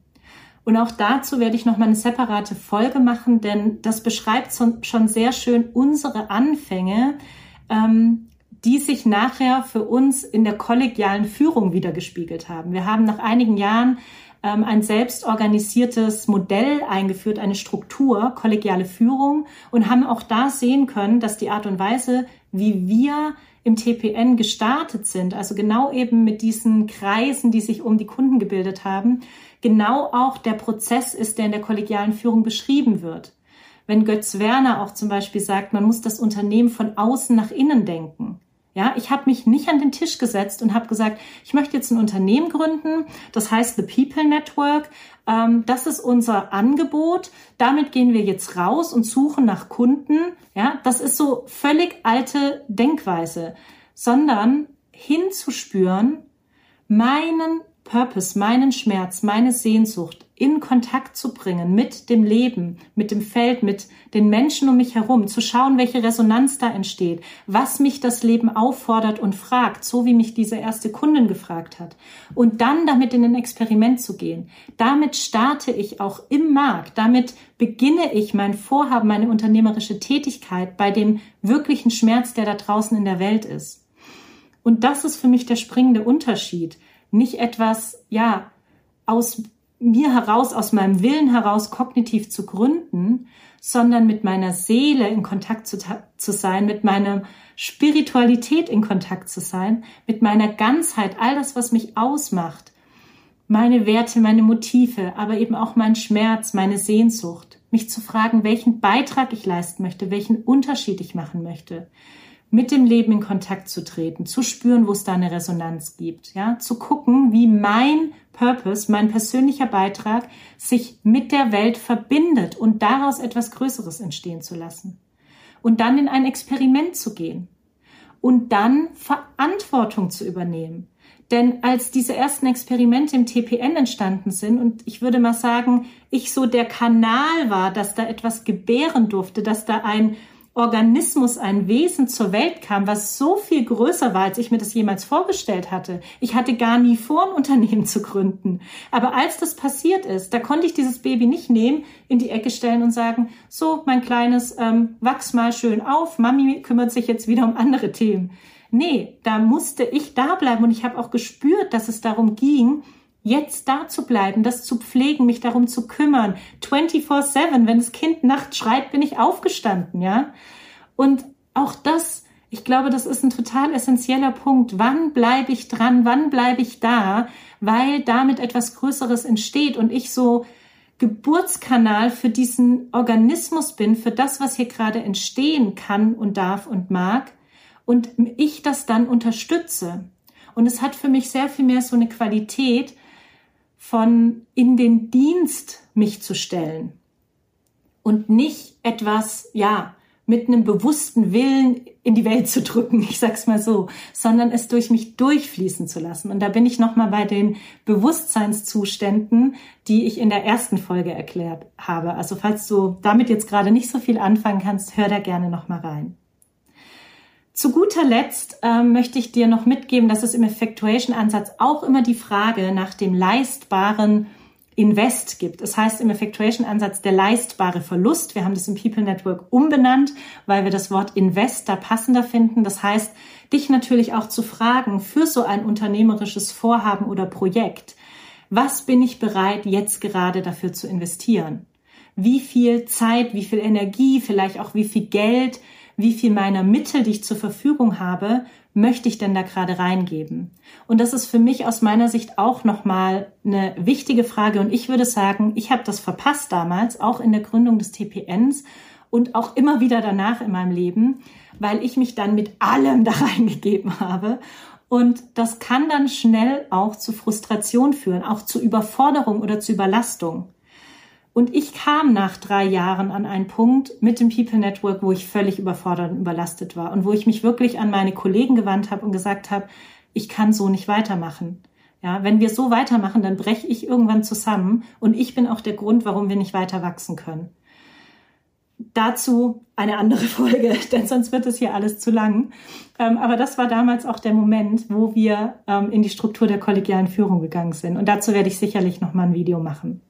Und auch dazu werde ich noch mal eine separate Folge machen, denn das beschreibt schon sehr schön unsere Anfänge, ähm, die sich nachher für uns in der kollegialen Führung wiedergespiegelt haben. Wir haben nach einigen Jahren ähm, ein selbstorganisiertes Modell eingeführt, eine Struktur, kollegiale Führung und haben auch da sehen können, dass die Art und Weise, wie wir im TPN gestartet sind, also genau eben mit diesen Kreisen, die sich um die Kunden gebildet haben, genau auch der Prozess ist, der in der kollegialen Führung beschrieben wird. Wenn Götz Werner auch zum Beispiel sagt, man muss das Unternehmen von außen nach innen denken. Ja, ich habe mich nicht an den Tisch gesetzt und habe gesagt, ich möchte jetzt ein Unternehmen gründen, das heißt The People Network. Ähm, das ist unser Angebot. Damit gehen wir jetzt raus und suchen nach Kunden. Ja, das ist so völlig alte Denkweise, sondern hinzuspüren, meinen Purpose, meinen Schmerz, meine Sehnsucht in Kontakt zu bringen mit dem Leben, mit dem Feld, mit den Menschen um mich herum, zu schauen, welche Resonanz da entsteht, was mich das Leben auffordert und fragt, so wie mich diese erste Kundin gefragt hat. Und dann damit in ein Experiment zu gehen. Damit starte ich auch im Markt. Damit beginne ich mein Vorhaben, meine unternehmerische Tätigkeit bei dem wirklichen Schmerz, der da draußen in der Welt ist. Und das ist für mich der springende Unterschied nicht etwas, ja, aus mir heraus, aus meinem Willen heraus kognitiv zu gründen, sondern mit meiner Seele in Kontakt zu, zu sein, mit meiner Spiritualität in Kontakt zu sein, mit meiner Ganzheit, all das, was mich ausmacht, meine Werte, meine Motive, aber eben auch mein Schmerz, meine Sehnsucht, mich zu fragen, welchen Beitrag ich leisten möchte, welchen Unterschied ich machen möchte, mit dem Leben in Kontakt zu treten, zu spüren, wo es da eine Resonanz gibt, ja, zu gucken, wie mein Purpose, mein persönlicher Beitrag sich mit der Welt verbindet und daraus etwas Größeres entstehen zu lassen. Und dann in ein Experiment zu gehen und dann Verantwortung zu übernehmen. Denn als diese ersten Experimente im TPN entstanden sind und ich würde mal sagen, ich so der Kanal war, dass da etwas gebären durfte, dass da ein Organismus, ein Wesen zur Welt kam, was so viel größer war, als ich mir das jemals vorgestellt hatte. Ich hatte gar nie vor, ein Unternehmen zu gründen. Aber als das passiert ist, da konnte ich dieses Baby nicht nehmen, in die Ecke stellen und sagen, so, mein Kleines, ähm, wachs mal schön auf, Mami kümmert sich jetzt wieder um andere Themen. Nee, da musste ich da bleiben und ich habe auch gespürt, dass es darum ging, jetzt da zu bleiben, das zu pflegen, mich darum zu kümmern. 24-7, wenn das Kind nachts schreit, bin ich aufgestanden, ja. Und auch das, ich glaube, das ist ein total essentieller Punkt. Wann bleibe ich dran? Wann bleibe ich da? Weil damit etwas Größeres entsteht und ich so Geburtskanal für diesen Organismus bin, für das, was hier gerade entstehen kann und darf und mag und ich das dann unterstütze. Und es hat für mich sehr viel mehr so eine Qualität, von in den Dienst mich zu stellen und nicht etwas, ja, mit einem bewussten Willen in die Welt zu drücken, ich sag's mal so, sondern es durch mich durchfließen zu lassen. Und da bin ich nochmal bei den Bewusstseinszuständen, die ich in der ersten Folge erklärt habe. Also falls du damit jetzt gerade nicht so viel anfangen kannst, hör da gerne nochmal rein. Zu guter Letzt äh, möchte ich dir noch mitgeben, dass es im Effectuation-Ansatz auch immer die Frage nach dem leistbaren Invest gibt. Es das heißt im Effectuation-Ansatz der leistbare Verlust. Wir haben das im People Network umbenannt, weil wir das Wort Invest da passender finden. Das heißt, dich natürlich auch zu fragen für so ein unternehmerisches Vorhaben oder Projekt. Was bin ich bereit, jetzt gerade dafür zu investieren? wie viel Zeit, wie viel Energie, vielleicht auch wie viel Geld, wie viel meiner Mittel, die ich zur Verfügung habe, möchte ich denn da gerade reingeben? Und das ist für mich aus meiner Sicht auch nochmal eine wichtige Frage. Und ich würde sagen, ich habe das verpasst damals, auch in der Gründung des TPNs und auch immer wieder danach in meinem Leben, weil ich mich dann mit allem da reingegeben habe. Und das kann dann schnell auch zu Frustration führen, auch zu Überforderung oder zu Überlastung. Und ich kam nach drei Jahren an einen Punkt mit dem People Network, wo ich völlig überfordert und überlastet war und wo ich mich wirklich an meine Kollegen gewandt habe und gesagt habe, ich kann so nicht weitermachen. Ja, wenn wir so weitermachen, dann breche ich irgendwann zusammen und ich bin auch der Grund, warum wir nicht weiter wachsen können. Dazu eine andere Folge, denn sonst wird es hier alles zu lang. Ähm, aber das war damals auch der Moment, wo wir ähm, in die Struktur der kollegialen Führung gegangen sind. Und dazu werde ich sicherlich noch mal ein Video machen.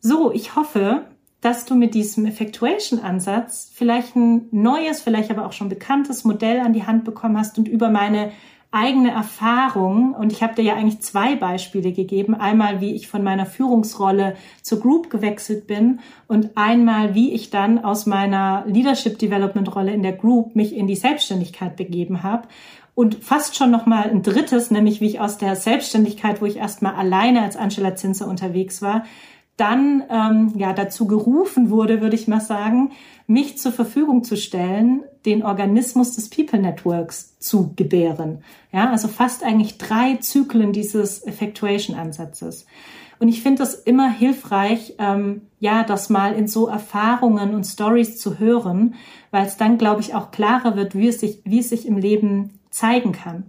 So, ich hoffe, dass du mit diesem Effectuation-Ansatz vielleicht ein neues, vielleicht aber auch schon bekanntes Modell an die Hand bekommen hast und über meine eigene Erfahrung, und ich habe dir ja eigentlich zwei Beispiele gegeben, einmal wie ich von meiner Führungsrolle zur Group gewechselt bin und einmal wie ich dann aus meiner Leadership Development Rolle in der Group mich in die Selbstständigkeit begeben habe. Und fast schon noch mal ein drittes, nämlich wie ich aus der Selbstständigkeit, wo ich erstmal alleine als Angela Zinser unterwegs war, dann ähm, ja dazu gerufen wurde, würde ich mal sagen, mich zur Verfügung zu stellen, den Organismus des People Networks zu gebären. Ja, also fast eigentlich drei Zyklen dieses Effectuation-Ansatzes. Und ich finde das immer hilfreich, ähm, ja, das mal in so Erfahrungen und Stories zu hören, weil es dann, glaube ich, auch klarer wird, wie es sich, wie es sich im Leben zeigen kann.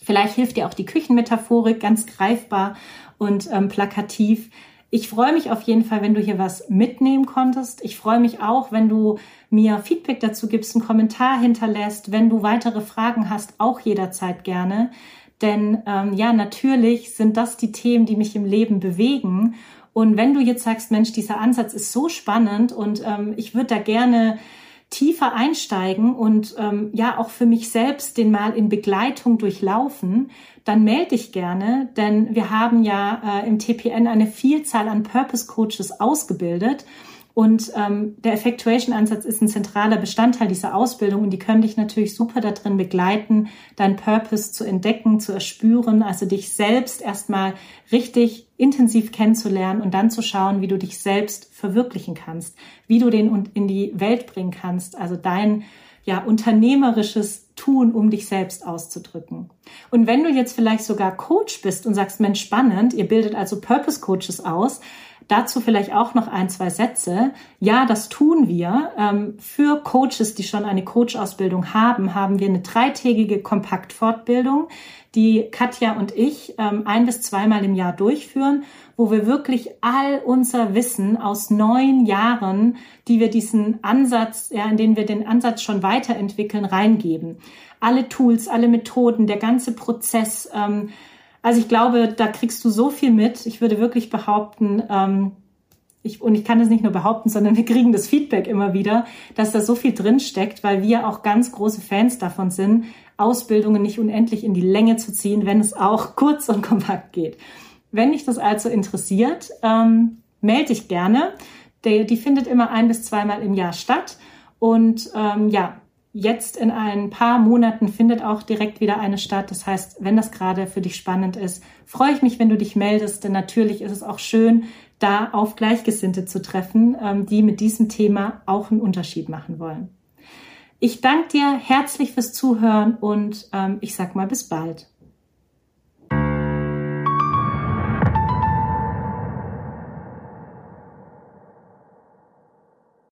Vielleicht hilft dir auch die Küchenmetaphorik ganz greifbar und ähm, plakativ, ich freue mich auf jeden Fall, wenn du hier was mitnehmen konntest. Ich freue mich auch, wenn du mir Feedback dazu gibst, einen Kommentar hinterlässt. Wenn du weitere Fragen hast, auch jederzeit gerne. Denn ähm, ja, natürlich sind das die Themen, die mich im Leben bewegen. Und wenn du jetzt sagst, Mensch, dieser Ansatz ist so spannend und ähm, ich würde da gerne tiefer einsteigen und ähm, ja auch für mich selbst den mal in Begleitung durchlaufen, dann melde dich gerne, denn wir haben ja äh, im TPN eine Vielzahl an Purpose Coaches ausgebildet. Und ähm, der Effectuation-Ansatz ist ein zentraler Bestandteil dieser Ausbildung und die können dich natürlich super darin begleiten, deinen Purpose zu entdecken, zu erspüren, also dich selbst erstmal richtig intensiv kennenzulernen und dann zu schauen, wie du dich selbst verwirklichen kannst, wie du den in die Welt bringen kannst, also dein ja unternehmerisches Tun, um dich selbst auszudrücken. Und wenn du jetzt vielleicht sogar Coach bist und sagst, Mensch, spannend, ihr bildet also Purpose Coaches aus, Dazu vielleicht auch noch ein, zwei Sätze. Ja, das tun wir. Ähm, für Coaches, die schon eine Coach-Ausbildung haben, haben wir eine dreitägige Kompaktfortbildung, die Katja und ich ähm, ein bis zweimal im Jahr durchführen, wo wir wirklich all unser Wissen aus neun Jahren, die wir diesen Ansatz, ja, in denen wir den Ansatz schon weiterentwickeln, reingeben. Alle Tools, alle Methoden, der ganze Prozess, ähm, also ich glaube, da kriegst du so viel mit. Ich würde wirklich behaupten, ähm, ich, und ich kann es nicht nur behaupten, sondern wir kriegen das Feedback immer wieder, dass da so viel drin steckt, weil wir auch ganz große Fans davon sind, Ausbildungen nicht unendlich in die Länge zu ziehen, wenn es auch kurz und kompakt geht. Wenn dich das also interessiert, ähm, melde dich gerne. Die, die findet immer ein bis zweimal im Jahr statt. Und ähm, ja, Jetzt in ein paar Monaten findet auch direkt wieder eine statt. Das heißt, wenn das gerade für dich spannend ist, freue ich mich, wenn du dich meldest. Denn natürlich ist es auch schön, da auf Gleichgesinnte zu treffen, ähm, die mit diesem Thema auch einen Unterschied machen wollen. Ich danke dir herzlich fürs Zuhören und ähm, ich sag mal bis bald.